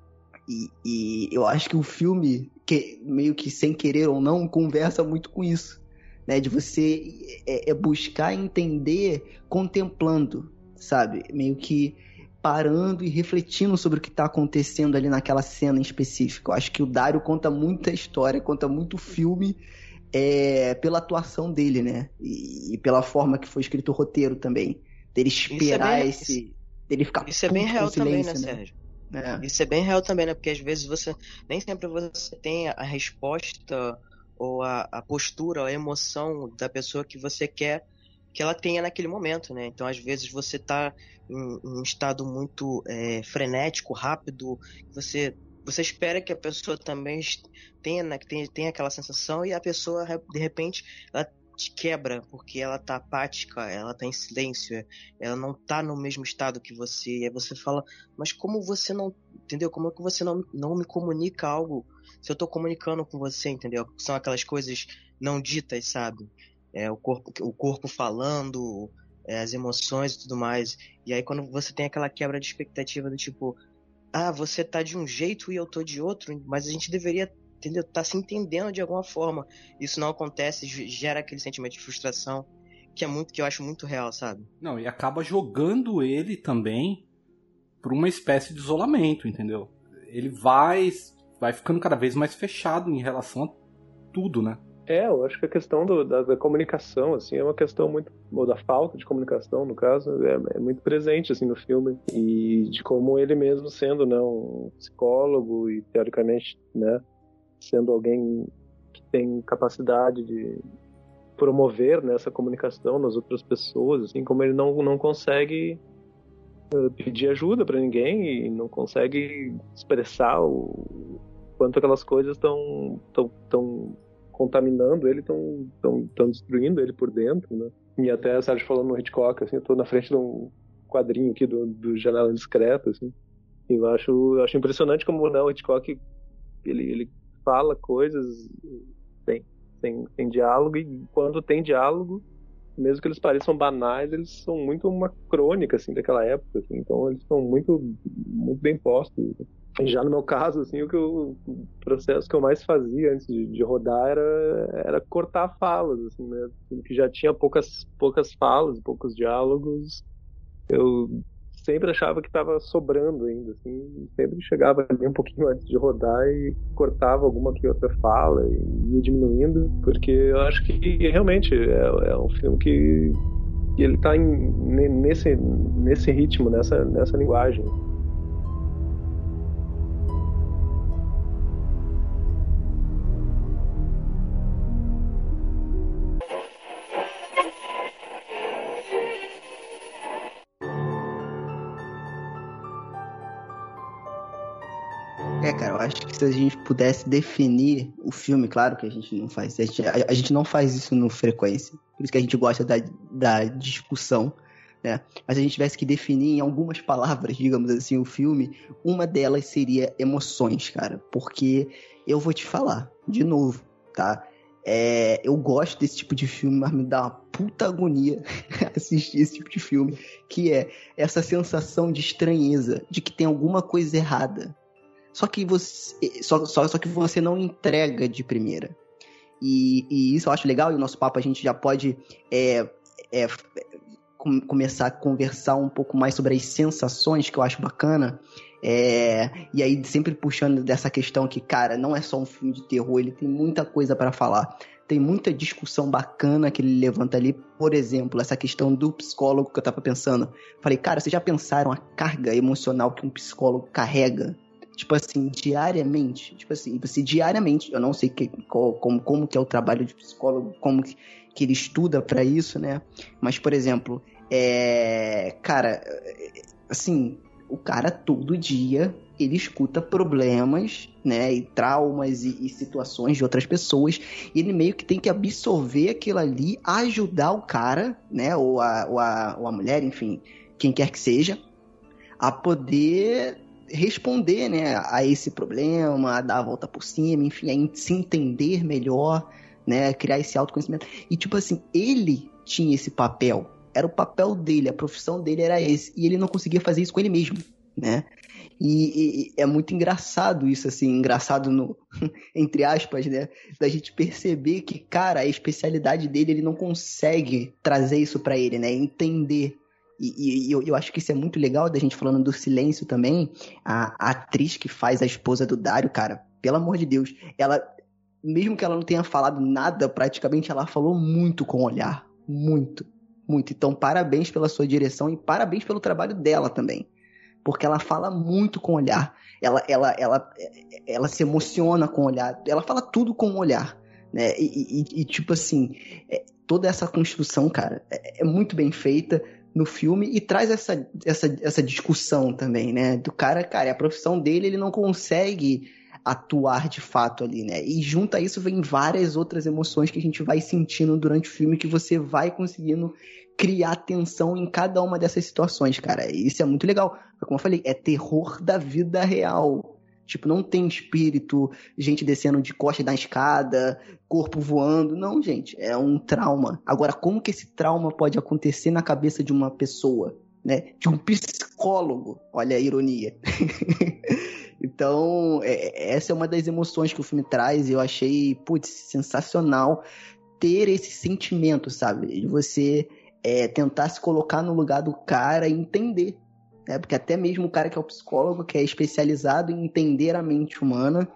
E, e, eu acho que o filme, que meio que sem querer ou não, conversa muito com isso, né? De você é, é buscar entender contemplando, sabe? Meio que parando e refletindo sobre o que está acontecendo ali naquela cena em específico. Eu acho que o Dário conta muita história, conta muito filme é, pela atuação dele, né? E, e, pela forma que foi escrito o roteiro também. Dele esperar é bem, esse dele ficar Isso é bem real também, né, né, Sérgio? É. Isso é bem real também, né? Porque às vezes você nem sempre você tem a resposta ou a, a postura, a emoção da pessoa que você quer que ela tenha naquele momento, né? Então às vezes você tá em, em um estado muito é, frenético, rápido, você você espera que a pessoa também tenha, né, tenha, tenha aquela sensação e a pessoa de repente ela te quebra, porque ela tá apática, ela tá em silêncio, ela não tá no mesmo estado que você. E aí você fala, mas como você não. Entendeu? Como é que você não, não me comunica algo se eu tô comunicando com você, entendeu? São aquelas coisas não ditas, sabe? É, o, corpo, o corpo falando, é, as emoções e tudo mais. E aí quando você tem aquela quebra de expectativa do tipo, ah, você tá de um jeito e eu tô de outro, mas a gente deveria entendeu? Tá se entendendo de alguma forma. Isso não acontece, gera aquele sentimento de frustração que é muito que eu acho muito real, sabe? Não, e acaba jogando ele também para uma espécie de isolamento, entendeu? Ele vai vai ficando cada vez mais fechado em relação a tudo, né? É, eu acho que a questão do, da, da, comunicação, assim, é uma questão muito, ou da falta de comunicação, no caso, é, é, muito presente, assim, no filme, e de como ele mesmo sendo, né, um psicólogo e, teoricamente, né, sendo alguém que tem capacidade de promover né, essa comunicação nas outras pessoas, assim como ele não, não consegue uh, pedir ajuda para ninguém e não consegue expressar o quanto aquelas coisas estão tão, tão contaminando ele, estão tão, tão destruindo ele por dentro, né? E até a Sérgio falando no Hitchcock, assim, eu tô na frente de um quadrinho aqui do, do Janela Discreta, assim, e eu acho, eu acho impressionante como né, o Hitchcock ele, ele fala coisas sem, sem, sem diálogo, e quando tem diálogo, mesmo que eles pareçam banais, eles são muito uma crônica, assim, daquela época, assim, então eles são muito, muito bem postos. Já no meu caso, assim, o, que eu, o processo que eu mais fazia antes de, de rodar era, era cortar falas, assim, né, que já tinha poucas, poucas falas, poucos diálogos, eu sempre achava que estava sobrando ainda, assim, sempre chegava ali um pouquinho antes de rodar e cortava alguma que outra fala e ia diminuindo, porque eu acho que realmente é, é um filme que, ele está nesse, nesse ritmo, nessa, nessa linguagem. Se a gente pudesse definir o filme, claro que a gente não faz, a gente, a, a gente não faz isso no frequência, por isso que a gente gosta da, da discussão, né? Mas se a gente tivesse que definir em algumas palavras, digamos assim, o filme, uma delas seria emoções, cara, porque eu vou te falar, de novo, tá? É, eu gosto desse tipo de filme, mas me dá uma puta agonia assistir esse tipo de filme, que é essa sensação de estranheza, de que tem alguma coisa errada, só que você, só, só, só que você não entrega de primeira. E, e, isso eu acho legal, e o nosso papo a gente já pode é, é, com, começar a conversar um pouco mais sobre as sensações, que eu acho bacana. É, e aí, sempre puxando dessa questão que, cara, não é só um filme de terror, ele tem muita coisa para falar. Tem muita discussão bacana que ele levanta ali. Por exemplo, essa questão do psicólogo que eu tava pensando. Falei, cara, vocês já pensaram a carga emocional que um psicólogo carrega? Tipo assim, diariamente, tipo assim, você diariamente, eu não sei que, como, como que é o trabalho de psicólogo, como que, que ele estuda para isso, né? Mas, por exemplo, é, cara, assim, o cara todo dia ele escuta problemas, né, e traumas e, e, situações de outras pessoas, e ele meio que tem que absorver aquilo ali, ajudar o cara, né, ou a, ou a, ou a mulher, enfim, quem quer que seja, a poder responder, né, a esse problema, a dar a volta por cima, enfim, a se entender melhor, né, criar esse autoconhecimento. E tipo assim, ele tinha esse papel, era o papel dele, a profissão dele era esse, e ele não conseguia fazer isso com ele mesmo, né? E, e, é muito engraçado isso, assim, engraçado no, entre aspas, né? Da gente perceber que, cara, a especialidade dele, ele não consegue trazer isso para ele, né? Entender e, e eu, eu, acho que isso é muito legal da gente falando do silêncio também. A, a, atriz que faz a esposa do Dário, cara, pelo amor de Deus, ela, mesmo que ela não tenha falado nada, praticamente ela falou muito com o olhar. Muito, muito. Então, parabéns pela sua direção e parabéns pelo trabalho dela também. Porque ela fala muito com o olhar. Ela, ela, ela, ela se emociona com o olhar. Ela fala tudo com o olhar. Né? E, e, e tipo assim, é, toda essa construção, cara, é, é muito bem feita no filme e traz essa, essa, essa discussão também, né? Do cara, cara, a profissão dele, ele não consegue atuar de fato ali, né? E junto a isso vem várias outras emoções que a gente vai sentindo durante o filme que você vai conseguindo criar tensão em cada uma dessas situações, cara. E isso é muito legal. Como eu falei, é terror da vida real. Tipo, não tem espírito, gente descendo de costa da escada, corpo voando. Não, gente, é um trauma. Agora, como que esse trauma pode acontecer na cabeça de uma pessoa? Né? De um psicólogo. Olha a ironia. então, é, essa é uma das emoções que o filme traz e eu achei, putz, sensacional ter esse sentimento, sabe? De você é, tentar se colocar no lugar do cara e entender né? Porque até mesmo o cara que é o psicólogo, que é especializado em entender a mente humana,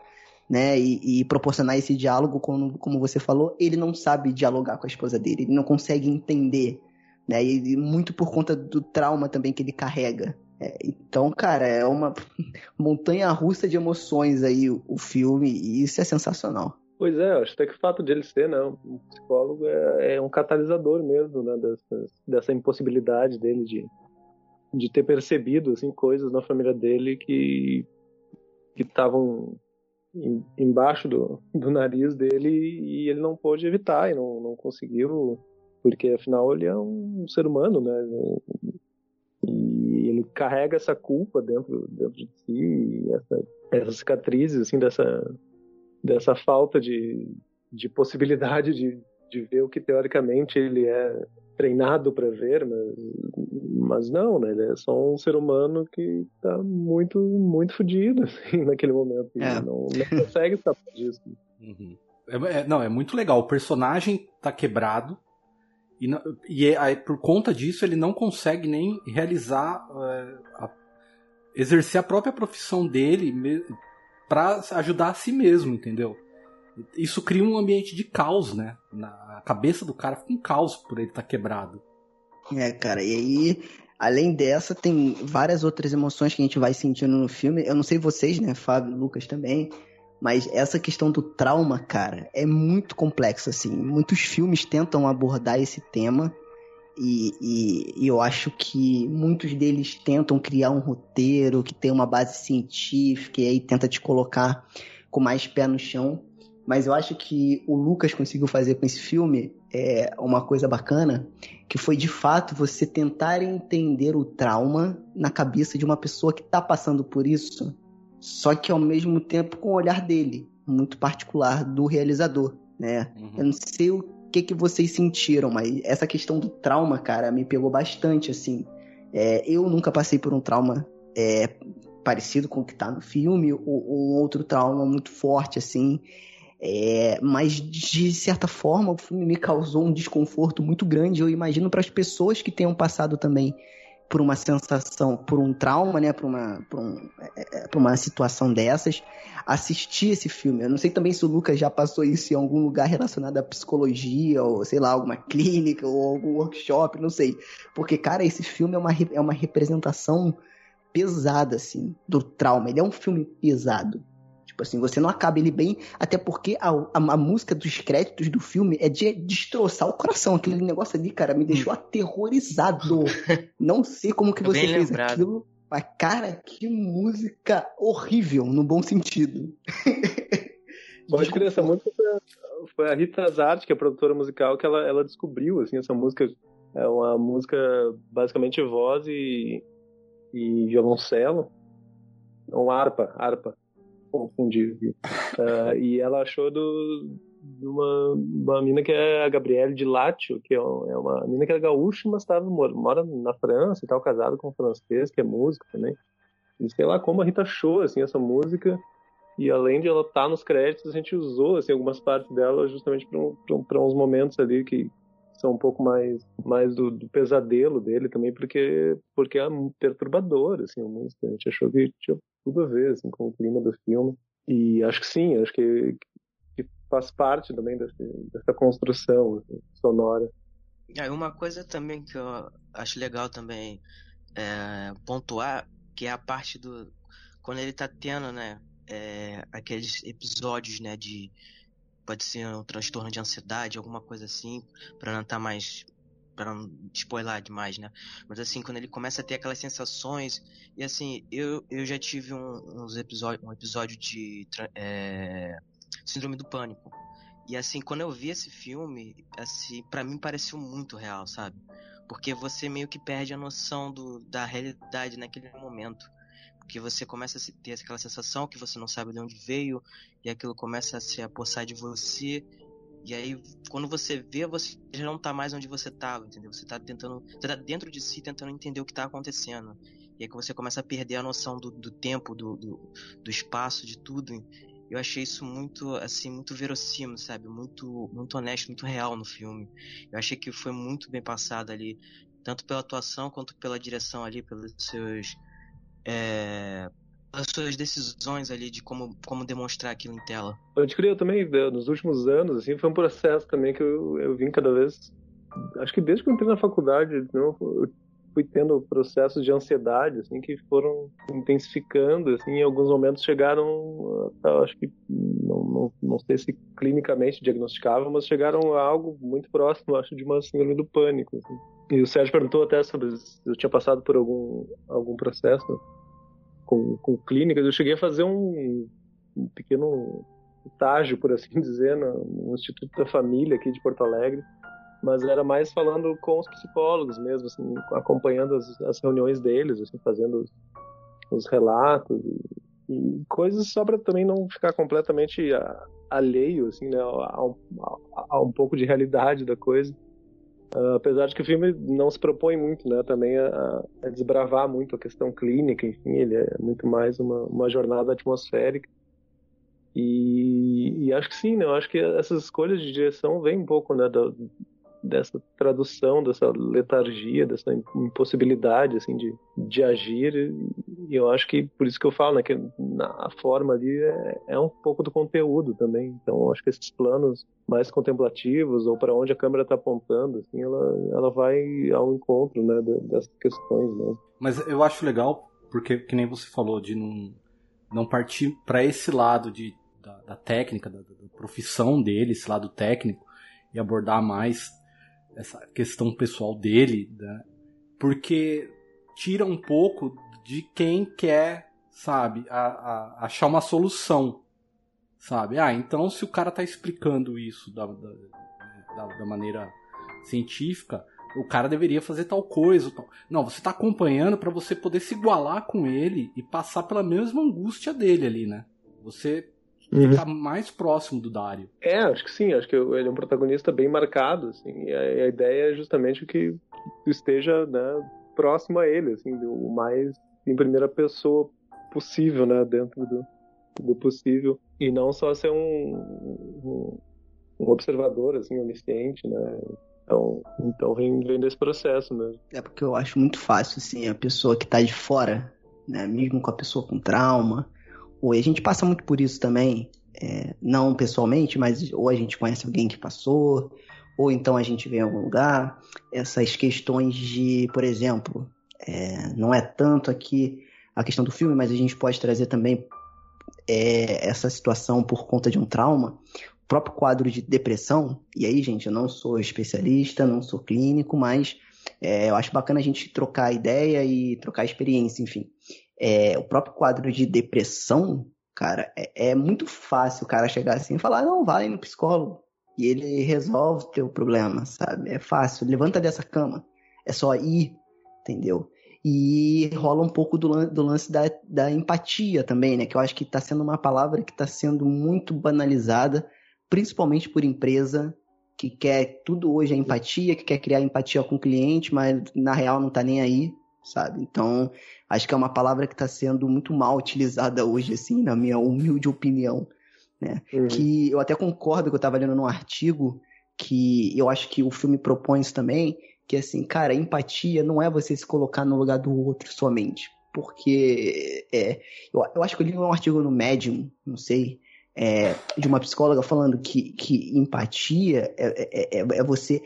né? E, e proporcionar esse diálogo, como, como você falou, ele não sabe dialogar com a esposa dele, ele não consegue entender, né? E, muito por conta do trauma também que ele carrega. É, então, cara, é uma montanha russa de emoções aí o, o filme, e isso é sensacional. Pois é, acho até que o fato de ele ser, né, um psicólogo é, é um catalisador mesmo, né, dessa, dessa impossibilidade dele de, de ter percebido assim coisas na família dele que que estavam embaixo do, do nariz dele e ele não pôde evitar e não, não conseguiu porque afinal ele é um ser humano né? E ele carrega essa culpa dentro dentro de si essa essas cicatrizes assim dessa dessa falta de, de possibilidade de, de ver o que teoricamente ele é treinado para ver, mas, mas não, né? Ele é só um ser humano que tá muito, muito fodido, assim, naquele momento. É. Não, não consegue escapar disso. Uhum. É, é, não, é muito legal. O personagem tá quebrado e, e é, por conta disso ele não consegue nem realizar, é, a, exercer a própria profissão dele para ajudar a si mesmo, entendeu? Isso cria um ambiente de caos, né? Na cabeça do cara fica um caos por ele estar tá quebrado. É, cara, e aí, além dessa, tem várias outras emoções que a gente vai sentindo no filme. Eu não sei vocês, né, Fábio, Lucas também, mas essa questão do trauma, cara, é muito complexa, assim. Muitos filmes tentam abordar esse tema. E, e, e, eu acho que muitos deles tentam criar um roteiro que tem uma base científica e aí tenta te colocar com mais pé no chão. Mas eu acho que o Lucas conseguiu fazer com esse filme é uma coisa bacana, que foi de fato você tentar entender o trauma na cabeça de uma pessoa que está passando por isso, só que ao mesmo tempo com o olhar dele, muito particular do realizador, né? Uhum. Eu não sei o que que vocês sentiram, mas essa questão do trauma, cara, me pegou bastante, assim. É, eu nunca passei por um trauma é, parecido com o que tá no filme, ou, ou um outro trauma muito forte, assim. É, mas de certa forma o filme me causou um desconforto muito grande. Eu imagino para as pessoas que tenham passado também por uma sensação, por um trauma, né, por uma, por, um, é, é, por uma situação dessas, assistir esse filme. Eu não sei também se o Lucas já passou isso em algum lugar relacionado à psicologia, ou sei lá, alguma clínica, ou algum workshop, não sei. Porque, cara, esse filme é uma, é uma representação pesada, assim, do trauma. Ele é um filme pesado. Tipo assim, você não acaba ele bem, até porque a, a, a música dos créditos do filme é de destroçar o coração. Aquele negócio ali, cara, me deixou aterrorizado. não sei como que você Bem fez lembrado. aquilo. Mas, cara, que música horrível, no bom sentido. Pode crer, essa música foi- a Rita Zart, que é a produtora musical, que ela, ela descobriu, assim, essa música é uma música basicamente voz e, e violoncelo, não, harpa, harpa, confundi. aqui. Ah, e ela achou do, de uma, uma mina que é a Gabriele de Látio, que é um- é uma mina que é gaúcha, mas tava, mora, mora na França e tal, casada com um francês, que é músico também. E sei lá como a Rita achou, assim, essa música e além de ela estar nos créditos, a gente usou assim, algumas partes dela justamente para uns momentos ali que são um pouco mais, mais do, do pesadelo dele também, porque, porque é perturbador assim, a música. A gente achou que tinha tudo a ver assim, com o clima do filme. E acho que sim, acho que, que faz parte também dessa, dessa construção assim, sonora. E uma coisa também que eu acho legal também é, pontuar, que é a parte do. Quando ele tá tendo, né? é, aqueles episódios, né? De. Pode ser um transtorno de ansiedade, alguma coisa assim, pra não estar mais. Pra não spoiler demais, né? Mas assim, quando ele começa a ter aquelas sensações. E assim, eu, eu já tive um, uns episódio, um episódio de. é, Síndrome do Pânico. E assim, quando eu vi esse filme, assim, para mim pareceu muito real, sabe? Porque você meio que perde a noção do, da realidade naquele momento. Porque você começa a ter aquela sensação que você não sabe de onde veio, e aquilo começa a se apossar de você. E aí, quando você vê, você já não tá mais onde você tava, entendeu? Você tá tentando. Você tá dentro de si tentando entender o que tá acontecendo. E aí você começa a perder a noção do, do tempo, do, do, do espaço, de tudo. Eu achei isso muito, assim, muito verossímil, sabe? Muito, muito honesto, muito real no filme. Eu achei que foi muito bem passado ali, tanto pela atuação quanto pela direção ali, pelos seus, é, pelas suas decisões ali de como, como demonstrar aquilo em tela. Pode crer, eu também, nos últimos anos, assim, foi um processo também que eu, eu vim cada vez. Acho que desde que eu entrei na faculdade, não, eu fui tendo processos de ansiedade, assim, que foram intensificando, assim, em alguns momentos chegaram, acho que, não, não, não sei se clinicamente diagnosticavam, mas chegaram a algo muito próximo, acho, de uma síndrome do pânico. assim. E o Sérgio perguntou até sobre se eu tinha passado por algum, algum processo com, com clínicas. Eu cheguei a fazer um, um pequeno estágio, por assim dizer, no, no Instituto da Família aqui de Porto Alegre, mas era mais falando com os psicólogos mesmo, assim, acompanhando as, as reuniões deles, assim, fazendo os, os relatos e, e coisas só para também não ficar completamente a- alheio, assim, né, a, a- a um pouco de realidade da coisa. Ah, apesar de que o filme não se propõe muito, né, também a, a desbravar muito a questão clínica, enfim, ele é muito mais uma, uma jornada atmosférica. E, e acho que sim, né? Eu acho que essas escolhas de direção vêm um pouco, né, da, dessa tradução, dessa letargia, dessa impossibilidade, assim, de, de agir. E eu acho que, por isso que eu falo, né, que a forma ali é, é um pouco do conteúdo também. Então, acho que esses planos mais contemplativos, ou para onde a câmera está apontando, assim, ela, ela vai ao encontro, né, de- dessas questões, né. Mas eu acho legal, porque, que nem você falou, de não, não partir para esse lado de, da, da técnica, da, da profissão dele, esse lado técnico, e abordar mais essa questão pessoal dele, né? porque tira um pouco de quem quer, sabe, a, a- achar uma solução, sabe? Ah, então se o cara tá explicando isso da, da, da- maneira científica, o cara deveria fazer tal coisa. Tal. Não, você tá acompanhando para você poder se igualar com ele e passar pela mesma angústia dele ali, né? Você ficar mais próximo do Dario. É, acho que sim, acho que ele é um protagonista bem marcado, assim, e a, a ideia é justamente que tu esteja, né, próximo a ele, assim, o mais em primeira pessoa possível, né, dentro do, do possível, e não só ser um, um, um observador, assim, onisciente, né, então, então vem, vem desse processo mesmo. É porque eu acho muito fácil, assim, a pessoa que tá de fora, né? Mesmo com a pessoa com trauma. Ou a gente passa muito por isso também, é, não pessoalmente, mas ou a gente conhece alguém que passou, ou então a gente vê em algum lugar. Essas questões de, por exemplo, é, não é tanto aqui a questão do filme, mas a gente pode trazer também é, essa situação por conta de um trauma. O próprio quadro de depressão, e aí, gente, eu não sou especialista, não sou clínico, mas é, eu acho bacana a gente trocar ideia e trocar experiência, enfim. É, o próprio quadro de depressão, cara, é, é, muito fácil o cara chegar assim e falar, não, vai no psicólogo. E ele resolve o teu problema, sabe? É fácil, levanta dessa cama. É só ir, entendeu? E rola um pouco do, do lance da, da empatia também, né? Que eu acho que está sendo uma palavra que está sendo muito banalizada, principalmente por empresa que quer tudo hoje é empatia, que quer criar empatia com o cliente, mas na real não está nem aí, sabe? Então, acho que é uma palavra que está sendo muito mal utilizada hoje, assim, na minha humilde opinião, né? Uhum. Que eu até concordo que eu estava lendo num artigo que eu acho que o filme propõe isso também, que assim, cara, empatia não é você se colocar no lugar do outro somente. Porque é, eu, eu acho que eu li um artigo no Medium, não sei, é, de uma psicóloga falando que, que empatia é, é, é, é você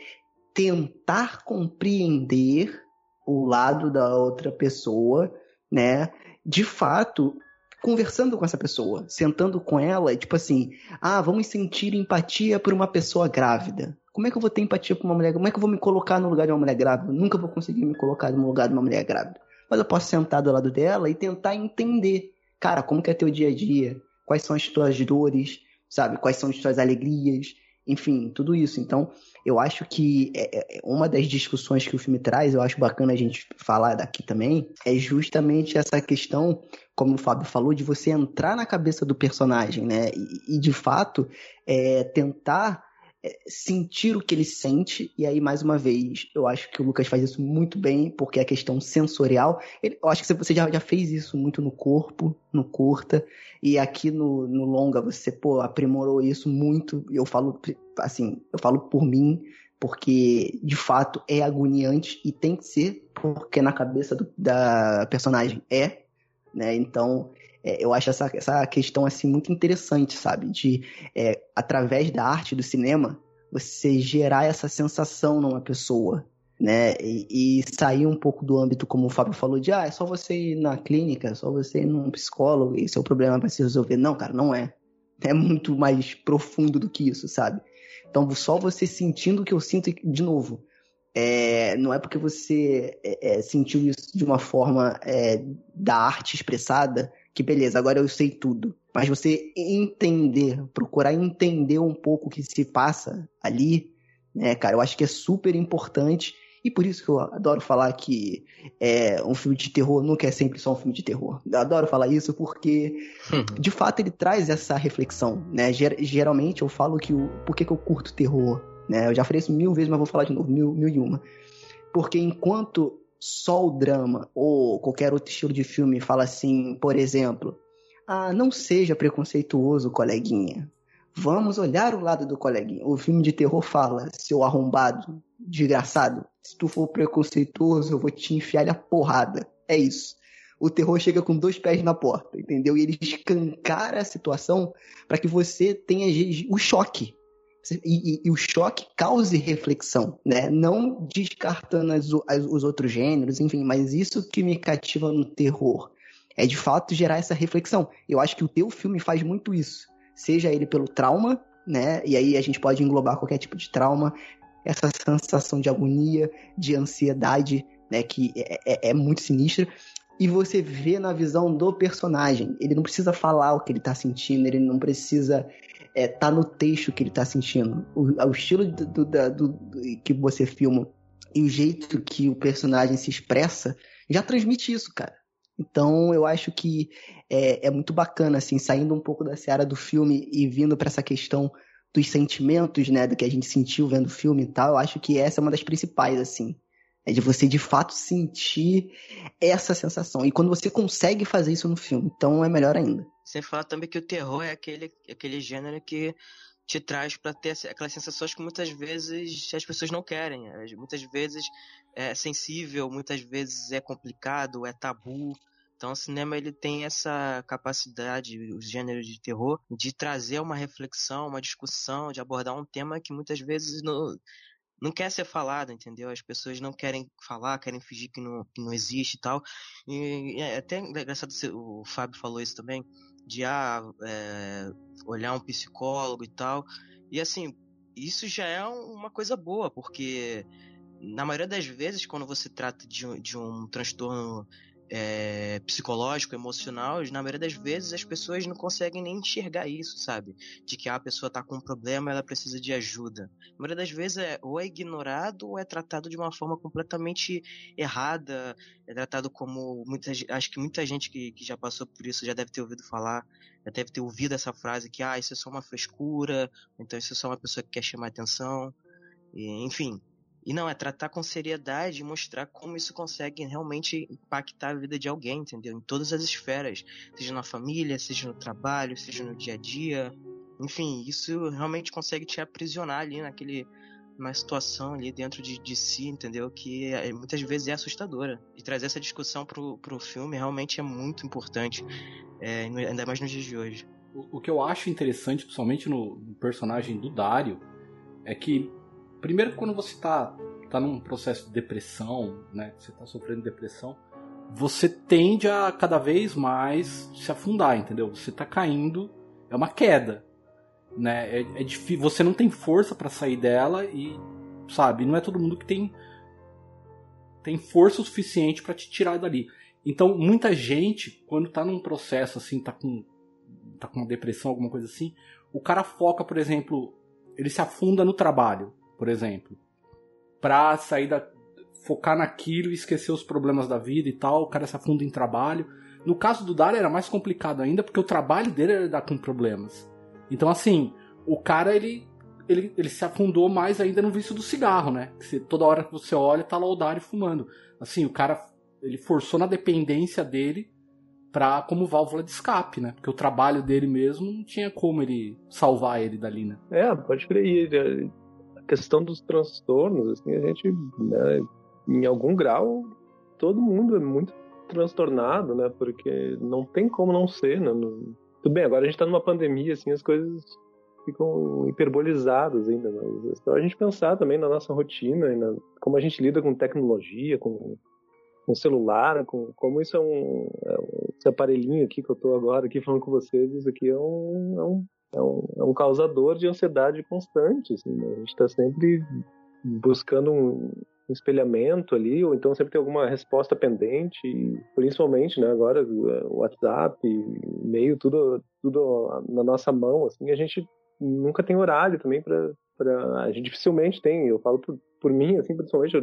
tentar compreender o lado da outra pessoa, né? De fato, conversando com essa pessoa, sentando com ela, tipo assim, ah, vamos sentir empatia por uma pessoa grávida. Como é que eu vou ter empatia por uma mulher? Como é que eu vou me colocar no lugar de uma mulher grávida? Eu nunca vou conseguir me colocar no lugar de uma mulher grávida. Mas eu posso sentar do lado dela e tentar entender, cara, como que é teu dia a dia? Quais são as tuas dores? Sabe? Quais são as tuas alegrias? Enfim, tudo isso. Então, eu acho que é, é, uma das discussões que o filme traz, eu acho bacana a gente falar daqui também, é justamente essa questão, como o Fábio falou, de você entrar na cabeça do personagem, né? E, de fato, é, tentar é, sentir o que ele sente, e aí, mais uma vez, eu acho que o Lucas faz isso muito bem, porque é a questão sensorial. Ele, eu acho que você já, já fez isso muito no corpo, no curta, e aqui no, no longa você, pô, aprimorou isso muito. Eu falo, assim, eu falo por mim, porque de fato é agoniante e tem que ser, porque na cabeça do, da personagem é, né? Então, é, eu acho essa, essa questão assim muito interessante, sabe? De, é, através da arte do cinema, você gerar essa sensação numa pessoa, né? E, e, sair um pouco do âmbito, como o Fábio falou, de ah, é só você ir na clínica, é só você ir num psicólogo e seu problema vai se resolver. Não, cara, não é. É muito mais profundo do que isso, sabe? Então, só você sentindo o que eu sinto, de novo, é, não é porque você é, é sentiu isso de uma forma é, da arte expressada que beleza, agora eu sei tudo. Mas você entender, procurar entender um pouco o que se passa ali, né, cara, eu acho que é super importante. E por isso que eu adoro falar que é, um filme de terror nunca é sempre só um filme de terror. Eu adoro falar isso porque, de fato, ele traz essa reflexão, né? Geralmente eu falo que o... Por que, que eu curto terror? Né? Eu já falei isso mil vezes, mas vou falar de novo, mil, mil e uma. Porque enquanto só o drama ou qualquer outro estilo de filme fala assim, por exemplo, ah, não seja preconceituoso, coleguinha. Vamos olhar o lado do coleguinha. O filme de terror fala, seu arrombado, desgraçado, se tu for preconceituoso, eu vou te enfiar a porrada. É isso. O terror chega com dois pés na porta, entendeu? E ele escancara a situação para que você tenha o choque e, e, o choque cause reflexão, né? Não descartando as, as, os outros gêneros, enfim, mas isso que me cativa no terror é de fato gerar essa reflexão. Eu acho que o teu filme faz muito isso, seja ele pelo trauma, né? E aí a gente pode englobar qualquer tipo de trauma, essa sensação de agonia, de ansiedade, né? Que é, é, é muito sinistra. E você vê na visão do personagem. Ele não precisa falar o que ele tá sentindo, ele não precisa é, tá no texto que ele tá sentindo. O, o estilo do, do, do, que você filma e o jeito que o personagem se expressa já transmite isso, cara. Então eu acho que é, é muito bacana, assim, saindo um pouco da seara do filme e vindo para essa questão dos sentimentos, né, do que a gente sentiu vendo o filme e tal, eu acho que essa é uma das principais, assim. É de você de fato sentir essa sensação. E quando você consegue fazer isso no filme, então é melhor ainda. Sem falar também que o terror é aquele, aquele gênero que te traz para ter aquelas sensações que muitas vezes as pessoas não querem. Muitas vezes é sensível, muitas vezes é complicado, é tabu. Então o cinema ele tem essa capacidade, o gênero de terror, de trazer uma reflexão, uma discussão, de abordar um tema que muitas vezes no, não quer ser falado, entendeu? As pessoas não querem falar, querem fingir que não, que não existe e tal. E é até engraçado, o Fábio falou isso também, de ah, é, olhar um psicólogo e tal. E assim, isso já é uma coisa boa, porque na maioria das vezes, quando você trata de de um transtorno é, psicológico, emocional, na maioria das vezes as pessoas não conseguem nem enxergar isso, sabe? De que a pessoa tá com um problema ela precisa de ajuda. Na maioria das vezes é, ou é ignorado ou é tratado de uma forma completamente errada, é tratado como muita, acho que muita gente que, que já passou por isso já deve ter ouvido falar, já deve ter ouvido essa frase que ah, isso é só uma frescura, então isso é só uma pessoa que quer chamar atenção. E, enfim, e não, é tratar com seriedade e mostrar como isso consegue realmente impactar a vida de alguém, entendeu? Em todas as esferas. Seja na família, seja no trabalho, seja no dia a dia. Enfim, isso realmente consegue te aprisionar ali naquele. Uma situação ali dentro de, de si, entendeu? Que é, muitas vezes é assustadora. E trazer essa discussão pro, pro filme realmente é muito importante. É, ainda mais nos dias de hoje. O, o que eu acho interessante, principalmente no, no personagem do Dario, é que Primeiro, quando você está tá num processo de depressão, né? Você está sofrendo depressão, você tende a cada vez mais se afundar, entendeu? Você está caindo, é uma queda, né? É, é difícil, você não tem força para sair dela e, sabe, não é todo mundo que tem tem força o suficiente para te tirar dali. Então, muita gente, quando tá num processo assim, tá com tá com uma depressão, alguma coisa assim, o cara foca, por exemplo, ele se afunda no trabalho por exemplo, para sair da focar naquilo e esquecer os problemas da vida e tal, o cara se afunda em trabalho. No caso do Dario era mais complicado ainda, porque o trabalho dele era dar com problemas. Então, assim, o cara, ele, ele, ele se afundou mais ainda no vício do cigarro, né? Que toda hora que você olha, tá lá o Dario fumando. Assim, o cara, ele forçou na dependência dele pra, como válvula de escape, né? Porque o trabalho dele mesmo não tinha como ele salvar ele dali, né? É, pode crer questão dos transtornos, assim, a gente, né, em algum grau, todo mundo é muito transtornado, né? Porque não tem como não ser, né? Tudo bem, agora a gente tá numa pandemia, assim, as coisas ficam hiperbolizadas ainda, mas é só a gente pensar também na nossa rotina, na, como a gente lida com tecnologia, com, celular, com como isso é um, é um, esse aparelhinho aqui que eu tô agora aqui falando com vocês, isso aqui é um, é um é um, é um causador de ansiedade constante. Assim, né? A gente está sempre buscando um, espelhamento ali, ou então sempre tem alguma resposta pendente, principalmente, né, agora o WhatsApp, e-mail, tudo, tudo na nossa mão, assim, a gente nunca tem horário também para a gente dificilmente tem, eu falo por, por mim, assim, principalmente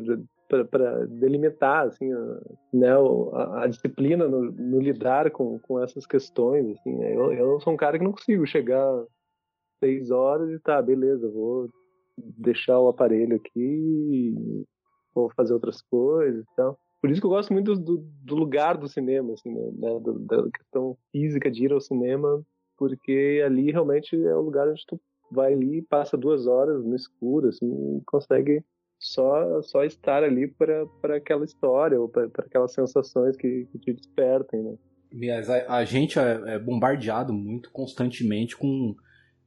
para delimitar, assim, a, né, a, a disciplina no, no, lidar com, com essas questões, assim, eu, eu sou um cara que não consigo chegar seis horas e tá, beleza, vou deixar o aparelho aqui, vou fazer outras coisas e tal. Por isso que eu gosto muito do, do lugar do cinema, assim, né, do, da questão física de ir ao cinema, porque ali realmente é o lugar onde tu vai ali, passa duas horas no escuro, assim, consegue só só estar ali para aquela história ou para aquelas sensações que, que te despertem, né? A, a gente é, é, bombardeado muito constantemente com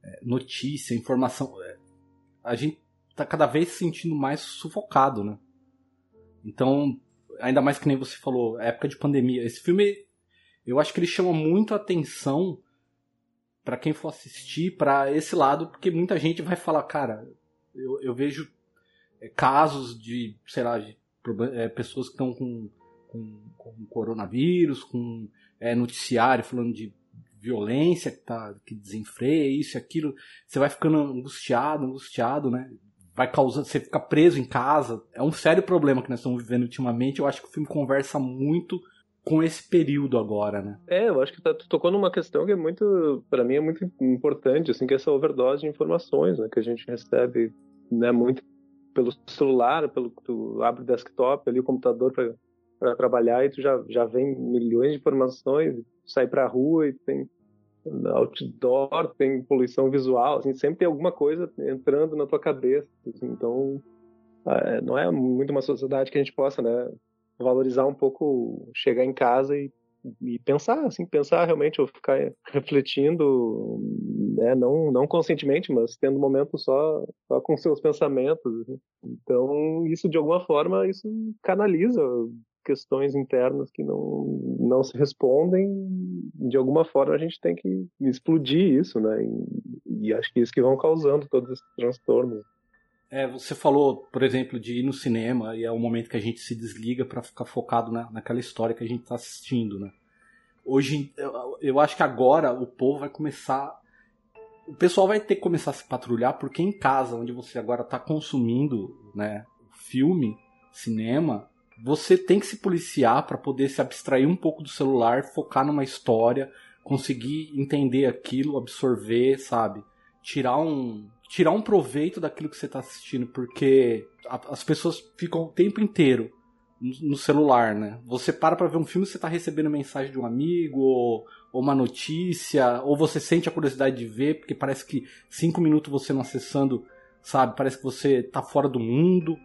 é, notícia, informação. É, a gente tá cada vez se sentindo mais sufocado, né? Então, ainda mais que nem você falou, época de pandemia. Esse filme, eu acho que ele chama muito atenção para quem for assistir para esse lado, porque muita gente vai falar, cara, eu, eu vejo casos de, sei lá, de é, pessoas que estão com, com, com, coronavírus, com é, noticiário falando de violência que, tá, que desenfreia, isso e aquilo. Você vai ficando angustiado, angustiado, né? Vai causando, você fica preso em casa. É um sério problema que nós estamos vivendo ultimamente. Eu acho que o filme conversa muito com esse período agora, né? É, eu acho que tá, tu tocou numa questão que é muito, para mim é muito importante, assim, que é essa overdose de informações, né, que a gente recebe, né, muito pelo celular, pelo tu abre o desktop ali o computador para trabalhar e tu já já vem milhões de informações, sai para a rua e tem outdoor, tem poluição visual, assim, sempre tem alguma coisa entrando na tua cabeça, assim, então não é muito uma sociedade que a gente possa, né, valorizar um pouco chegar em casa e e pensar, assim, pensar realmente, ou ficar refletindo, né, não, não conscientemente, mas tendo um momento só, só com seus pensamentos. Assim. Então, isso de alguma forma, isso canaliza questões internas que não, não se respondem, de alguma forma a gente tem que explodir isso, né? E, e acho que é isso que vão causando todos esses transtornos. É, você falou, por exemplo, de ir no cinema e é o momento que a gente se desliga para ficar focado na, naquela história que a gente está assistindo, né? Hoje, eu, eu acho que agora o povo vai começar. O pessoal vai ter que começar a se patrulhar, porque em casa, onde você agora está consumindo né, filme, cinema, você tem que se policiar para poder se abstrair um pouco do celular, focar numa história, conseguir entender aquilo, absorver, sabe? Tirar um, tirar um proveito daquilo que você está assistindo, porque a, as pessoas ficam o tempo inteiro no, no celular, né? Você para para ver um filme, você está recebendo mensagem de um amigo, ou, ou, uma notícia, ou você sente a curiosidade de ver, porque parece que cinco minutos você não acessando, sabe? Parece que você está fora do mundo.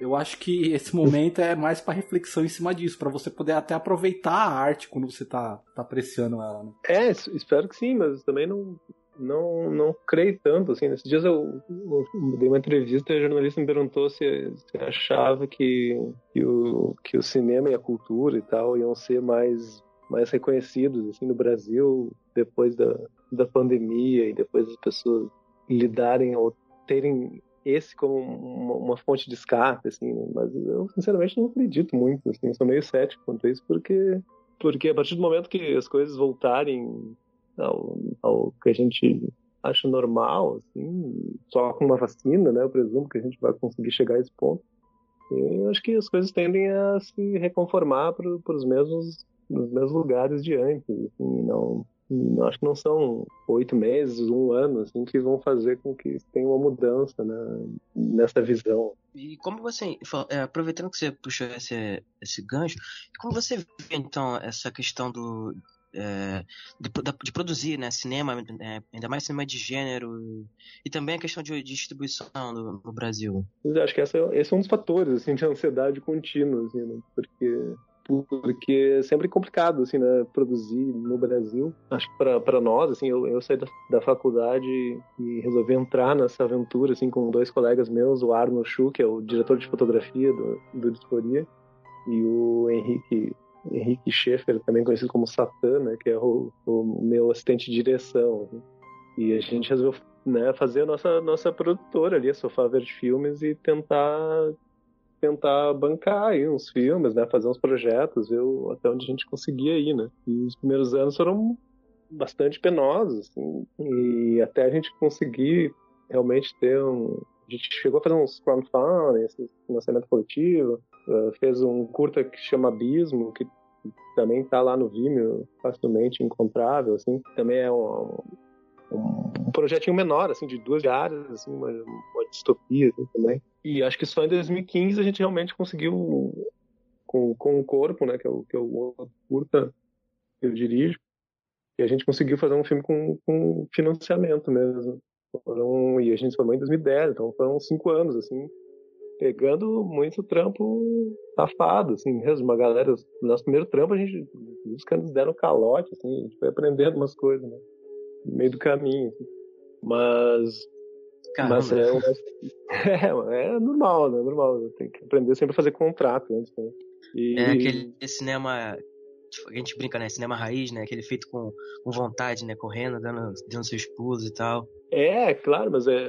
Eu acho que esse momento é mais para reflexão em cima disso, para você poder até aproveitar a arte quando você tá, tá apreciando ela. Né? É, espero que sim, mas também não, não, não creio tanto, assim. Nesses dias eu, eu dei uma entrevista e a jornalista me perguntou se, se achava que, que, o, que o cinema e a cultura e tal iam ser mais, mais reconhecidos, assim, no Brasil depois da, da pandemia e depois das pessoas lidarem ou terem esse como uma, uma, fonte de escape, assim, mas eu sinceramente não acredito muito, assim, sou meio cético quanto a isso, porque, porque a partir do momento que as coisas voltarem ao, ao que a gente acha normal, assim, só com uma vacina, né? Eu presumo que a gente vai conseguir chegar a esse ponto. E eu acho que as coisas tendem a se reconformar para os mesmos, mesmos lugares de antes, assim, não, não acho que não são oito meses, um ano, assim, que vão fazer com que tenha uma mudança né, nessa visão. E como você, é, aproveitando que você puxou esse, esse gancho, como você vê então essa questão do é, de, de, produzir né, cinema, é, ainda mais cinema de gênero, e também a questão de, distribuição no, no, Brasil. Eu acho que essa, esse é um dos fatores assim, de ansiedade contínua, assim, né, porque porque é sempre complicado assim, né, produzir no Brasil. Acho que para nós, assim, eu, eu saí da, da, faculdade e resolvi entrar nessa aventura assim com dois colegas meus, o Arno Chu, que é o diretor de fotografia do, do e o Henrique Henrique Schaeffer, também conhecido como Satã, né, que é o, o, meu assistente de direção. E a gente resolveu né, fazer a nossa, nossa produtora ali, a Sofá Verde Filmes, e tentar tentar bancar aí uns filmes, né, fazer uns projetos, ver até onde a gente conseguia ir, né. E os primeiros anos foram bastante penosos, assim, e até a gente conseguir realmente ter um... A gente chegou a fazer uns crowdfunding, financiamento coletivo, eh, fez um curta que chama Abismo, que também está lá no Vimeo, facilmente encontrável, assim. Também é um, um, um projetinho menor, assim, de duas áreas, assim, uma, uma distopia assim, também. E acho que só em 2015 a gente realmente conseguiu, com, com o corpo, né, que é o, que é o curta que eu dirijo, e a gente conseguiu fazer um filme com, com financiamento mesmo. Foram, e a gente formou em 2010, então foram cinco anos, assim, pegando muito trampo safado, assim, mesmo. Uma galera, no nosso primeiro trampo, a gente, os caras deram calote, assim, a gente foi aprendendo umas coisas, né? No meio do caminho, assim. Mas. Caramba. Mas é, é, é normal, né? É normal. Tem que aprender sempre a fazer contrato antes, né? E... É aquele cinema a gente brinca, né? Cinema raiz, né? Aquele feito com, com vontade, né? Correndo, dando, dando seus pulos e tal. É, claro, mas é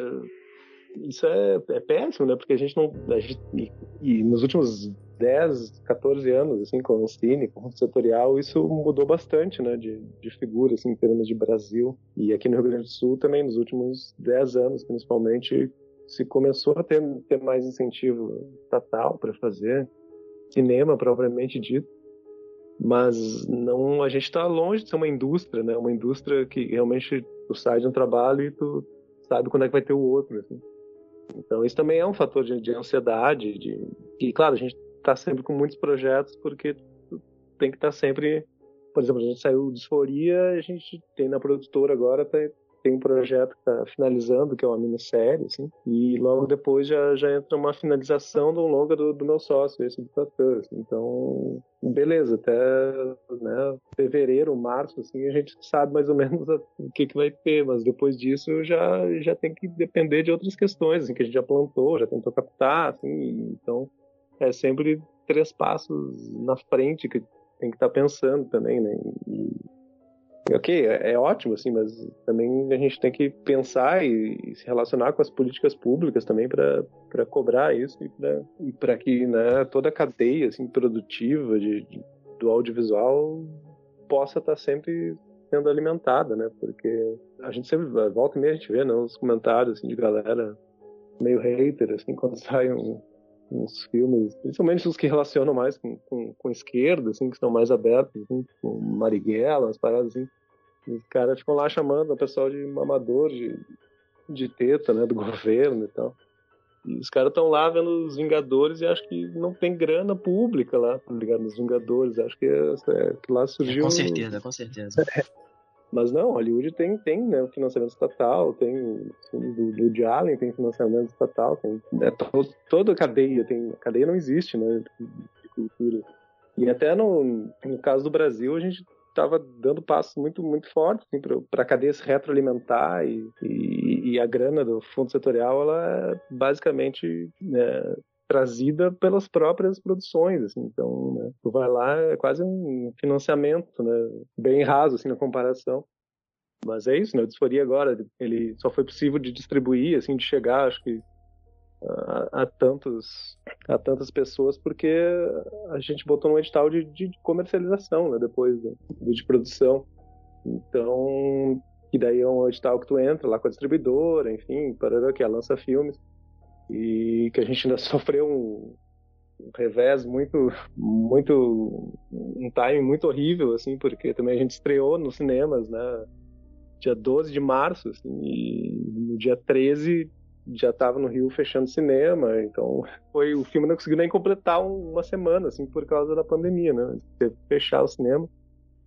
isso é, é péssimo, né? Porque a gente não. A gente, e, e, nos últimos 10, 14 anos, assim, com o cine, com o setorial, isso mudou bastante, né? De, de figura, assim, em termos de Brasil. E aqui no Rio Grande do Sul também, nos últimos 10 anos, principalmente, se começou a ter, ter mais incentivo estatal para fazer cinema propriamente dito. Mas não, a gente está longe de ser uma indústria, né? Uma indústria que realmente tu sai de um trabalho e tu sabe quando é que vai ter o outro, assim. Então isso também é um fator de, de ansiedade, de e claro a gente está sempre com muitos projetos porque tem que estar tá sempre, por exemplo a gente saiu de Disforia, a gente tem na produtora agora tá, tem um projeto que está finalizando, que é uma minissérie, assim, e logo depois já, já entra uma finalização do longa do, do meu sócio, esse do Tatã, assim. Então, beleza, até né, fevereiro, março, assim, a gente sabe mais ou menos o que, que vai ter, mas depois disso já, já tem que depender de outras questões, assim, que a gente já plantou, já tentou captar, assim, então é sempre três passos na frente que tem que estar tá pensando também, né? E, ok, é, é, ótimo, assim, mas também a gente tem que pensar e, e se relacionar com as políticas públicas também para cobrar isso e para que né, toda a cadeia assim, produtiva de, de, do audiovisual possa estar tá sempre sendo alimentada, né? Porque a gente sempre volta e meia a gente vê né, os comentários assim, de galera meio hater, assim, quando sai um, uns filmes, principalmente os que relacionam mais com, com, com esquerda, assim, que são mais abertos, assim, com Marighella, umas paradas assim. Os caras ficam lá chamando o pessoal de mamador de, de teta, né, do governo e tal. E os caras estão lá vendo os Vingadores e acho que não tem grana pública lá, tá ligado? Nos Vingadores. Acho que, é, é, que lá surgiu. Com certeza, com certeza. Mas não, Hollywood tem, tem né, financiamento estatal, tem do, do de Allen tem financiamento estatal, tem né, to, toda a cadeia, tem, a cadeia não existe, né, de cultura. E até no, no caso do Brasil, a gente estava dando passos muito muito fortes assim, para a cadeia se retroalimentar e, e, e, a grana do fundo setorial ela é basicamente né, trazida pelas próprias produções, assim. Então, né, tu vai lá, é quase um financiamento, né, bem raso, assim, na comparação. Mas é isso, né, o Disforia agora, ele só foi possível de distribuir, assim, de chegar, acho que a, a tantos a tantas pessoas porque a gente botou um edital de, de comercialização, né, depois do, de produção. Então, e daí é um edital que tu entra lá com a distribuidora, enfim, para que lança filmes e que a gente ainda sofreu um, um revés muito, muito, um time muito horrível, assim, porque também a gente estreou nos cinemas, né, dia 12 de março, assim, e no dia 13 já estava no Rio fechando cinema, então foi o filme não conseguiu nem completar uma semana, assim, por causa da pandemia, né, teve que fechar o cinema.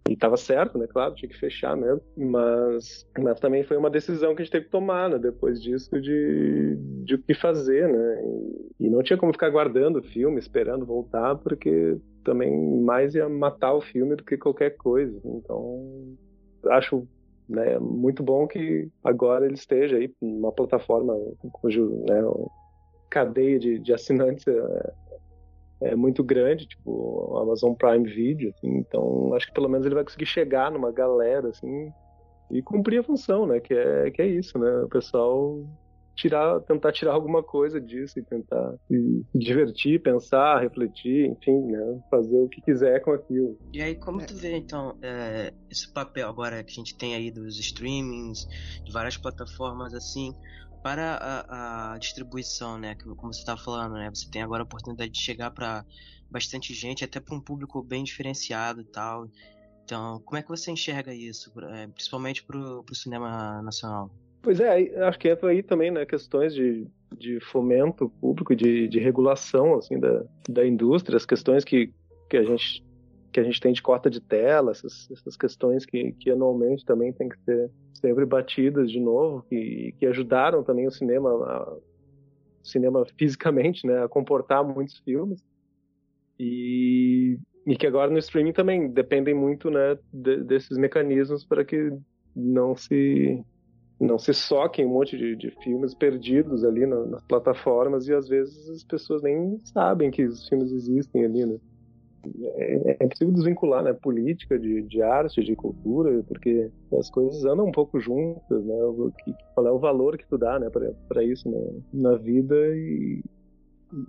E estava certo, né? Claro, tinha que fechar mesmo. Mas, mas também foi uma decisão que a gente teve que tomar, né? Depois disso, de, de o que fazer, né? E, e não tinha como ficar guardando o filme, esperando voltar, porque também mais ia matar o filme do que qualquer coisa. Então, acho né, muito bom que agora ele esteja aí numa plataforma cujo né, cadeia de, de assinantes é, é muito grande, tipo Amazon Prime Video, assim, então acho que pelo menos ele vai conseguir chegar numa galera, assim, e cumprir a função, né, que é, que é isso, né, o pessoal tirar, tentar tirar alguma coisa disso e tentar se divertir, pensar, refletir, enfim, né, fazer o que quiser com aquilo. E aí, como tu vê, então, é, esse papel agora que a gente tem aí dos streamings, de várias plataformas, assim, para a, a distribuição, né? Como você estava falando, né? Você tem agora a oportunidade de chegar para bastante gente, até para um público bem diferenciado e tal. Então, como é que você enxerga isso, é, principalmente para o cinema nacional? Pois é, acho que entra aí também, né, questões de, de fomento público, de, de regulação, assim, da, da indústria, as questões que, que a gente que a gente tem de cota de tela, essas, essas questões que, que anualmente também tem que ser sempre batidas de novo, que, que ajudaram também o cinema, a, o cinema fisicamente, né, a comportar muitos filmes. E, e que agora no streaming também dependem muito, né, de, desses mecanismos para que não se não se soquem um monte de, de filmes perdidos ali na, nas plataformas e às vezes as pessoas nem sabem que os filmes existem ali, né? é, é possível desvincular né, política de, de arte, de cultura, porque as coisas andam um pouco juntas, né? O, que, qual é o valor que tu dá né, para isso né, na vida e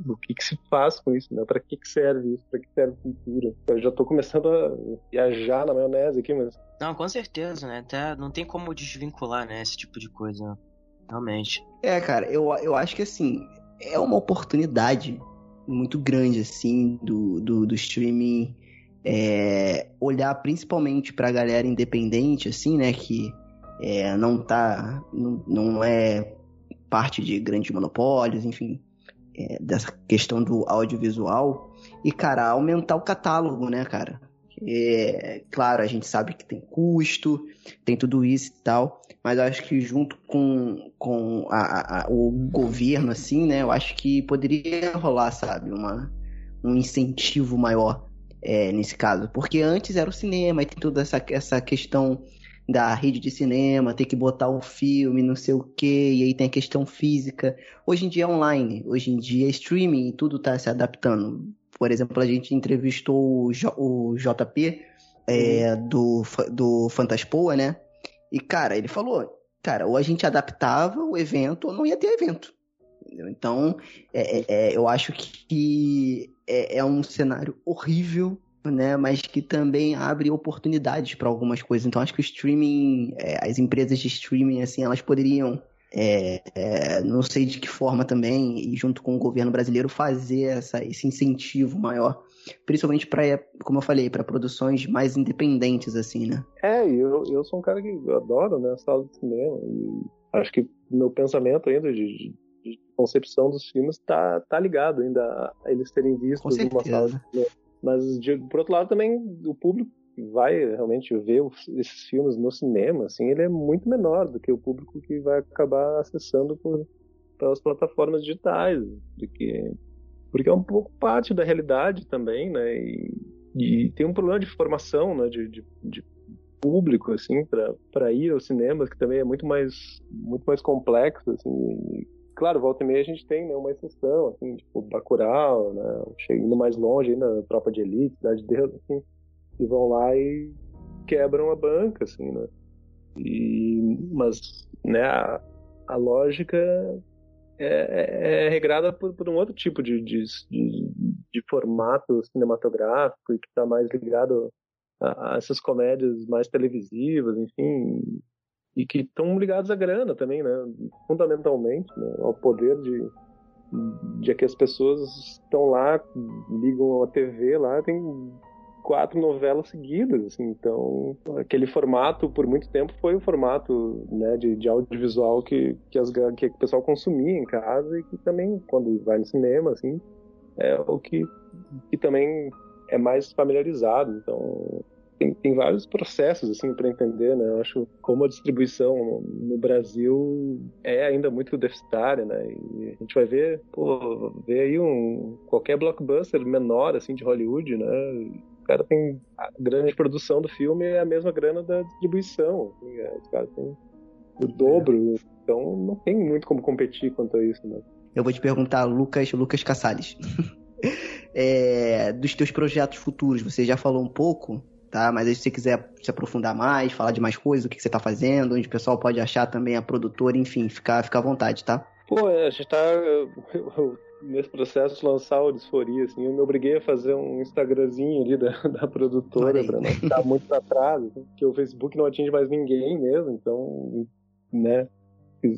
o que, que se faz com isso, né? Para que, que serve isso? Para que serve cultura? Eu já estou começando a viajar na maionese aqui, mas... Não, com certeza, né? Até não tem como desvincular, né? Esse tipo de coisa, realmente. É, cara, eu, eu acho que, assim, é uma oportunidade muito grande, assim, do, do, do streaming é, olhar principalmente pra galera independente, assim, né, que é, não tá, não, não é parte de grandes monopólios, enfim, é, dessa questão do audiovisual, e, cara, aumentar o catálogo, né, cara, É, claro, a gente sabe que tem custo, tem tudo isso e tal, mas eu acho que junto com, com a, a, o governo, assim, né, eu acho que poderia rolar, sabe, uma, um incentivo maior é, nesse caso. Porque antes era o cinema, e tem toda essa, essa questão da rede de cinema, ter que botar o filme, não sei o que, e aí tem a questão física. Hoje em dia é online, hoje em dia é streaming e tudo está se adaptando. Por exemplo, a gente entrevistou o, J, o JP é, uhum. do, do Fantaspoa, né? E, cara, ele falou, cara, ou a gente adaptava o evento ou não ia ter evento. Então, é, é, é, eu acho que é, é um cenário horrível né, mas que também abre oportunidades para algumas coisas. Então acho que o streaming, é, as empresas de streaming, assim, elas poderiam, é, é, não sei de que forma também, e junto com o governo brasileiro, fazer essa, esse incentivo maior, principalmente para, como eu falei, para produções mais independentes, assim, né? É, eu, eu sou um cara que adoro, né, sala de cinema, e acho que meu pensamento ainda de, de, de concepção dos filmes tá, tá ligado ainda a eles terem visto uma sala de cinema mas, de, por outro lado, também o público que vai realmente ver esses filmes no cinema, assim, ele é muito menor do que o público que vai acabar acessando por, pelas plataformas digitais, porque, porque é um pouco parte da realidade também, né? E, e tem um problema de formação, né? De, de, de público, assim, para ir ao cinema, que também é muito mais, muito mais complexo, assim, claro, volta e meia a gente tem né, uma exceção, assim, tipo Bacurau, né, indo mais longe, ainda Tropa de Elite, Cidade de Deus, assim, e vão lá e quebram a banca, assim, né. E, mas, né, a, a lógica é, é, é regrada por, por, um outro tipo de, de, de, de formato cinematográfico e que está mais ligado a, a essas comédias mais televisivas, enfim, e que estão ligados à grana também, né? Fundamentalmente, né? ao poder de, de que as pessoas estão lá, ligam a TV lá, tem quatro novelas seguidas, assim, então aquele formato por muito tempo foi o formato né, de, de audiovisual que, que, as, que o pessoal consumia em casa e que também quando vai no cinema, assim, é o que, que também é mais familiarizado, então tem, tem vários processos assim para entender, né? Eu acho como a distribuição no Brasil é ainda muito deficitária, né? E a gente vai ver, pô, ver aí um qualquer blockbuster menor assim de Hollywood, né? O cara tem a grande produção do filme é a mesma grana da distribuição. Assim, é, os caras têm o dobro, então não tem muito como competir quanto a isso, né? Eu vou te perguntar, Lucas, Lucas Cassales. é, dos teus projetos futuros, você já falou um pouco, tá? Mas aí, se você quiser se aprofundar mais, falar de mais coisas, o que você tá fazendo, onde o pessoal pode achar também a produtora, enfim, fica, fica à vontade, tá? Pô, é, a gente tá nesse processo de lançar o Disforia, assim, eu me obriguei a fazer um Instagramzinho ali da, da produtora para não ficar muito pra trás, assim, porque o Facebook não atinge mais ninguém mesmo, então, né,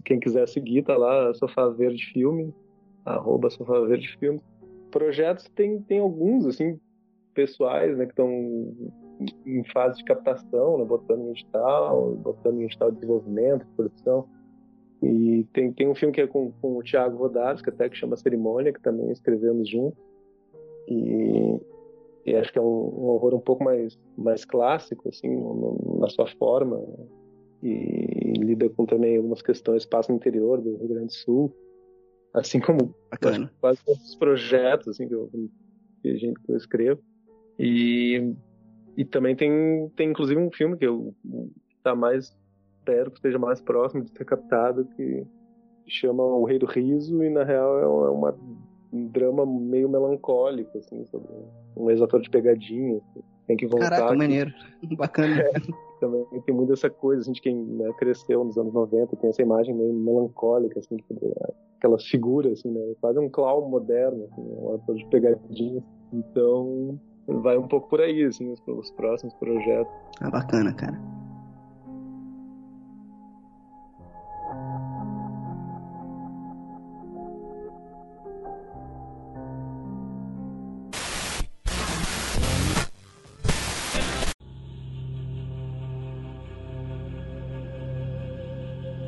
quem quiser seguir, tá lá, Sofá Verde Filme, arroba Sofá Verde Filme. Projetos tem, tem alguns, assim, pessoais, né, que estão em fase de captação, né, botando em edital, botando em edital de desenvolvimento, de produção. E tem, tem um filme que é com, com o Thiago Rodados, que até que chama Cerimônia, que também escrevemos junto. E, e acho que é um, um, horror um pouco mais, mais clássico, assim, na sua forma. E, e lida com também algumas questões, passa no interior do Rio Grande do Sul. Assim como quase todos os projetos assim, que, eu, que, a gente, que eu escrevo. E e também tem, tem inclusive um filme que eu tá mais espero que esteja mais próximo de ser captado que chama O Rei do Riso e na real é uma, um drama meio melancólico assim sobre um ex-ator de pegadinha assim. tem que voltar Caraca, maneiro. Bacana. É, também tem muito essa coisa assim, de quem né, cresceu nos anos 90 tem essa imagem meio melancólica assim aquelas figuras assim né quase um clown moderno assim, um ator de pegadinha. Então vai um pouco por aí, assim, os, os próximos projetos. Ah, bacana, cara.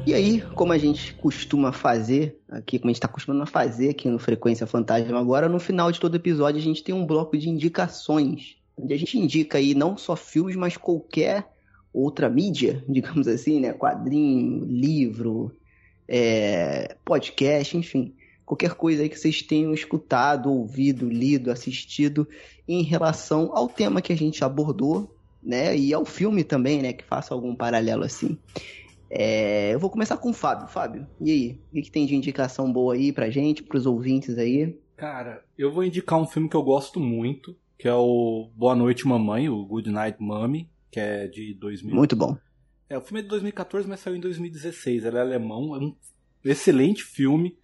E aí, como a gente costuma fazer aqui, como a gente está acostumando a fazer aqui no Frequência Fantasma agora, no final de todo episódio a gente tem um bloco de indicações. onde a gente indica aí não só filmes, mas qualquer outra mídia, digamos assim, né? Quadrinho, livro, é, podcast, enfim. Qualquer coisa aí que vocês tenham escutado, ouvido, lido, assistido em relação ao tema que a gente abordou, né? E ao filme também, né? Que faça algum paralelo assim. É, eu vou começar com o Fábio. Fábio, e aí? O que, que tem de indicação boa aí pra gente, pros ouvintes aí? Cara, eu vou indicar um filme que eu gosto muito, que é o Boa Noite Mamãe, o Good Night Mommy, que é de 2000. Muito bom. É, o filme é de 2014, mas saiu em 2016. Ele é alemão, é um excelente filme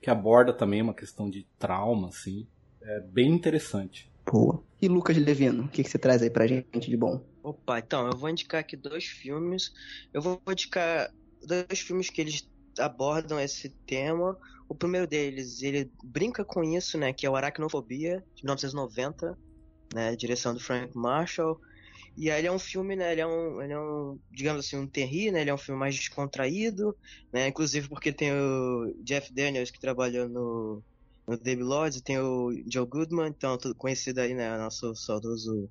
que aborda também uma questão de trauma, assim. É bem interessante. Boa. E Lucas Levino, o que, que você traz aí pra gente de bom? Opa, então, eu vou indicar aqui dois filmes. Eu vou indicar dois filmes que eles abordam esse tema. O primeiro deles, ele brinca com isso, né, que é o Aracnofobia, de 1990, né, direção do Frank Marshall. E aí ele é um filme, né, ele é um, ele é um digamos assim, um terri, né, ele é um filme mais descontraído, né, inclusive porque tem o Jeff Daniels que trabalhou no, no Debbie Lodge, tem o Joe Goodman, então conhecido aí, né, nosso saudoso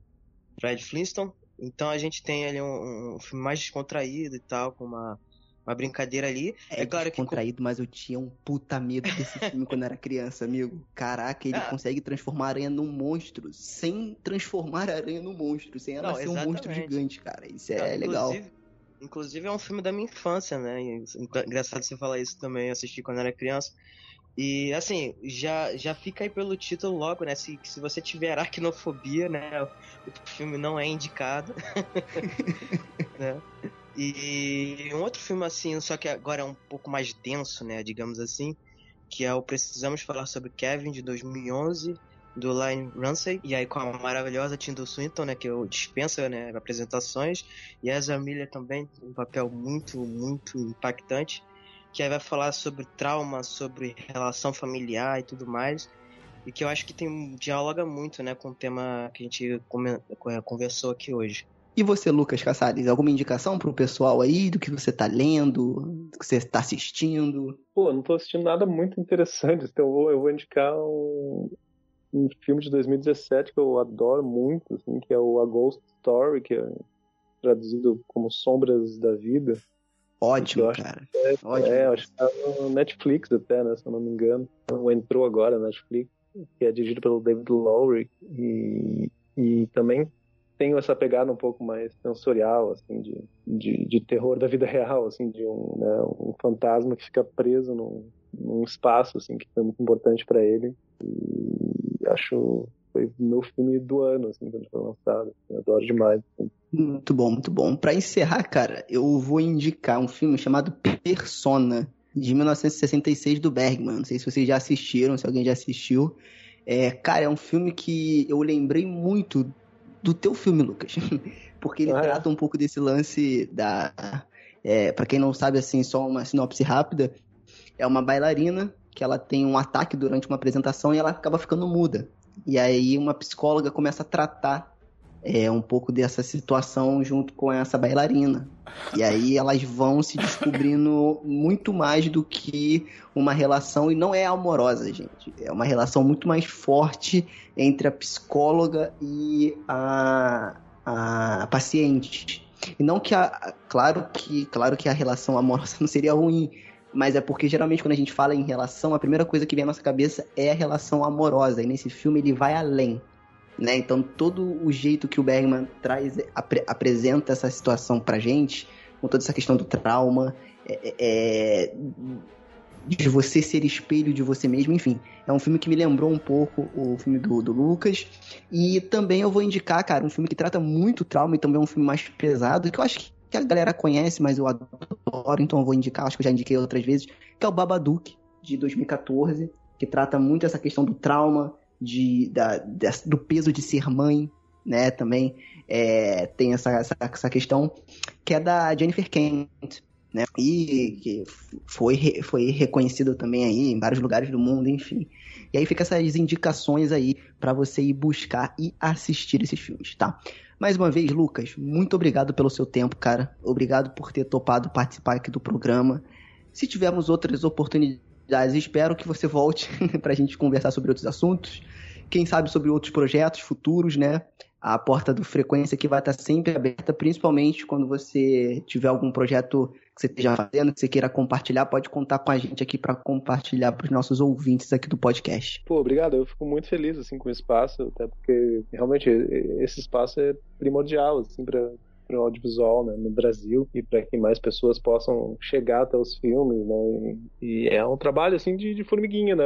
Fred Flintstone. Então a gente tem ali um, um filme mais descontraído e tal, com uma, uma brincadeira ali. É, é claro descontraído, que... mas eu tinha um puta medo desse filme quando era criança, amigo. Caraca, ele ah. consegue transformar a aranha num monstro sem transformar a aranha num monstro, sem ela Não, ser exatamente. um monstro gigante, cara. Isso é legal. Inclusive é um filme da minha infância, né? Engraçado você falar isso também, eu assisti quando era criança. E assim, já, já fica aí pelo título logo, né? Se, se você tiver aracnofobia, né? O filme não é indicado. né? E um outro filme assim, só que agora é um pouco mais denso, né? Digamos assim, que é o Precisamos Falar sobre Kevin de 2011 do Line Ramsey, e aí com a maravilhosa Tilda Swinton, né, que eu dispensa, né, apresentações, e a Ezra Miller também, um papel muito, muito impactante que aí vai falar sobre trauma, sobre relação familiar e tudo mais. E que eu acho que tem dialoga muito, né, com o tema que a gente conversou aqui hoje. E você, Lucas Caçares, alguma indicação pro pessoal aí do que você tá lendo, do que você tá assistindo? Pô, não tô assistindo nada muito interessante, então eu vou, eu vou indicar um, um filme de 2017 que eu adoro muito, assim, que é o A Ghost Story, que é traduzido como Sombras da Vida. Ótimo, cara. É, Ótimo. É, acho que tá no Netflix até, né? Se eu não me engano. Então, entrou agora na Netflix, que é dirigido pelo David Lowery. E, e também tem essa pegada um pouco mais sensorial, assim, de, de, de terror da vida real, assim, de um, né, um fantasma que fica preso num, num espaço, assim, que foi muito importante para ele. E acho foi meu filme do ano, assim, quando foi lançado. Eu adoro demais. Assim. Muito bom, muito bom. Para encerrar, cara, eu vou indicar um filme chamado Persona, de 1966 do Bergman. Não sei se vocês já assistiram, se alguém já assistiu. É, cara, é um filme que eu lembrei muito do teu filme, Lucas. Porque ele ah, é? trata um pouco desse lance da. É, para quem não sabe, assim, só uma sinopse rápida. É uma bailarina que ela tem um ataque durante uma apresentação e ela acaba ficando muda. E aí uma psicóloga começa a tratar é, um pouco dessa situação junto com essa bailarina. E aí elas vão se descobrindo muito mais do que uma relação, e não é amorosa, gente. É uma relação muito mais forte entre a psicóloga e a, a paciente. E não que a. Claro que, claro que a relação amorosa não seria ruim, mas é porque geralmente quando a gente fala em relação, a primeira coisa que vem à nossa cabeça é a relação amorosa. E nesse filme ele vai além. Né? Então todo o jeito que o Bergman traz, ap apresenta essa situação pra gente, com toda essa questão do trauma, é, é, de você ser espelho de você mesmo, enfim. É um filme que me lembrou um pouco o filme do, do Lucas. E também eu vou indicar, cara, um filme que trata muito trauma e também é um filme mais pesado, que eu acho que que a galera conhece, mas eu adoro, então eu vou indicar, acho que eu já indiquei outras vezes, que é o Babadook, de 2014, que trata muito essa questão do trauma, de, da, do peso de ser mãe, né, também é, tem essa, essa, essa, questão, que é da Jennifer Kent, né, e que foi, foi reconhecido também aí em vários lugares do mundo, enfim. E aí fica essas indicações aí para você ir buscar e assistir esses filmes, tá? Mais uma vez, Lucas, muito obrigado pelo seu tempo, cara. Obrigado por ter topado participar aqui do programa. Se tivermos outras oportunidades, espero que você volte para a gente conversar sobre outros assuntos. Quem sabe sobre outros projetos futuros, né? a porta do Frequência que vai estar sempre aberta, principalmente quando você tiver algum projeto que você esteja fazendo, que você queira compartilhar, pode contar com a gente aqui para compartilhar para os nossos ouvintes aqui do podcast. Pô, obrigado. Eu fico muito feliz assim com o espaço, até porque realmente esse espaço é primordial assim para para o audiovisual né, no Brasil e para que mais pessoas possam chegar até os filmes, né? E é um trabalho assim de, de formiguinha, né?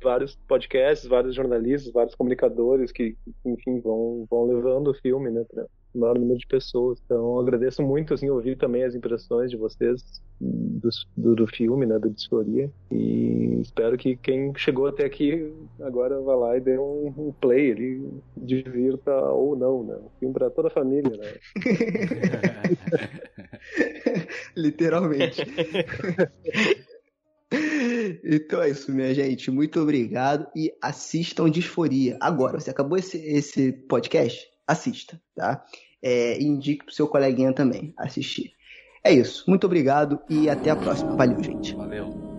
Vários podcasts, vários jornalistas, vários comunicadores que, enfim, vão, vão levando o filme, né? Pra, maior número de pessoas. Então, agradeço muito, assim, ouvir também as impressões de vocês do, do, do filme, né, do Disforia. E espero que quem chegou até aqui agora vá lá e dê um, um play ali, divirta ou não, né? Um filme para toda a família, né? Literalmente. Então é isso, minha gente. Muito obrigado e assistam Disforia. Agora, você acabou esse, esse podcast? Assista, tá? É, e indique pro seu coleguinha também assistir. É isso. Muito obrigado e até a próxima. Valeu, gente. Valeu.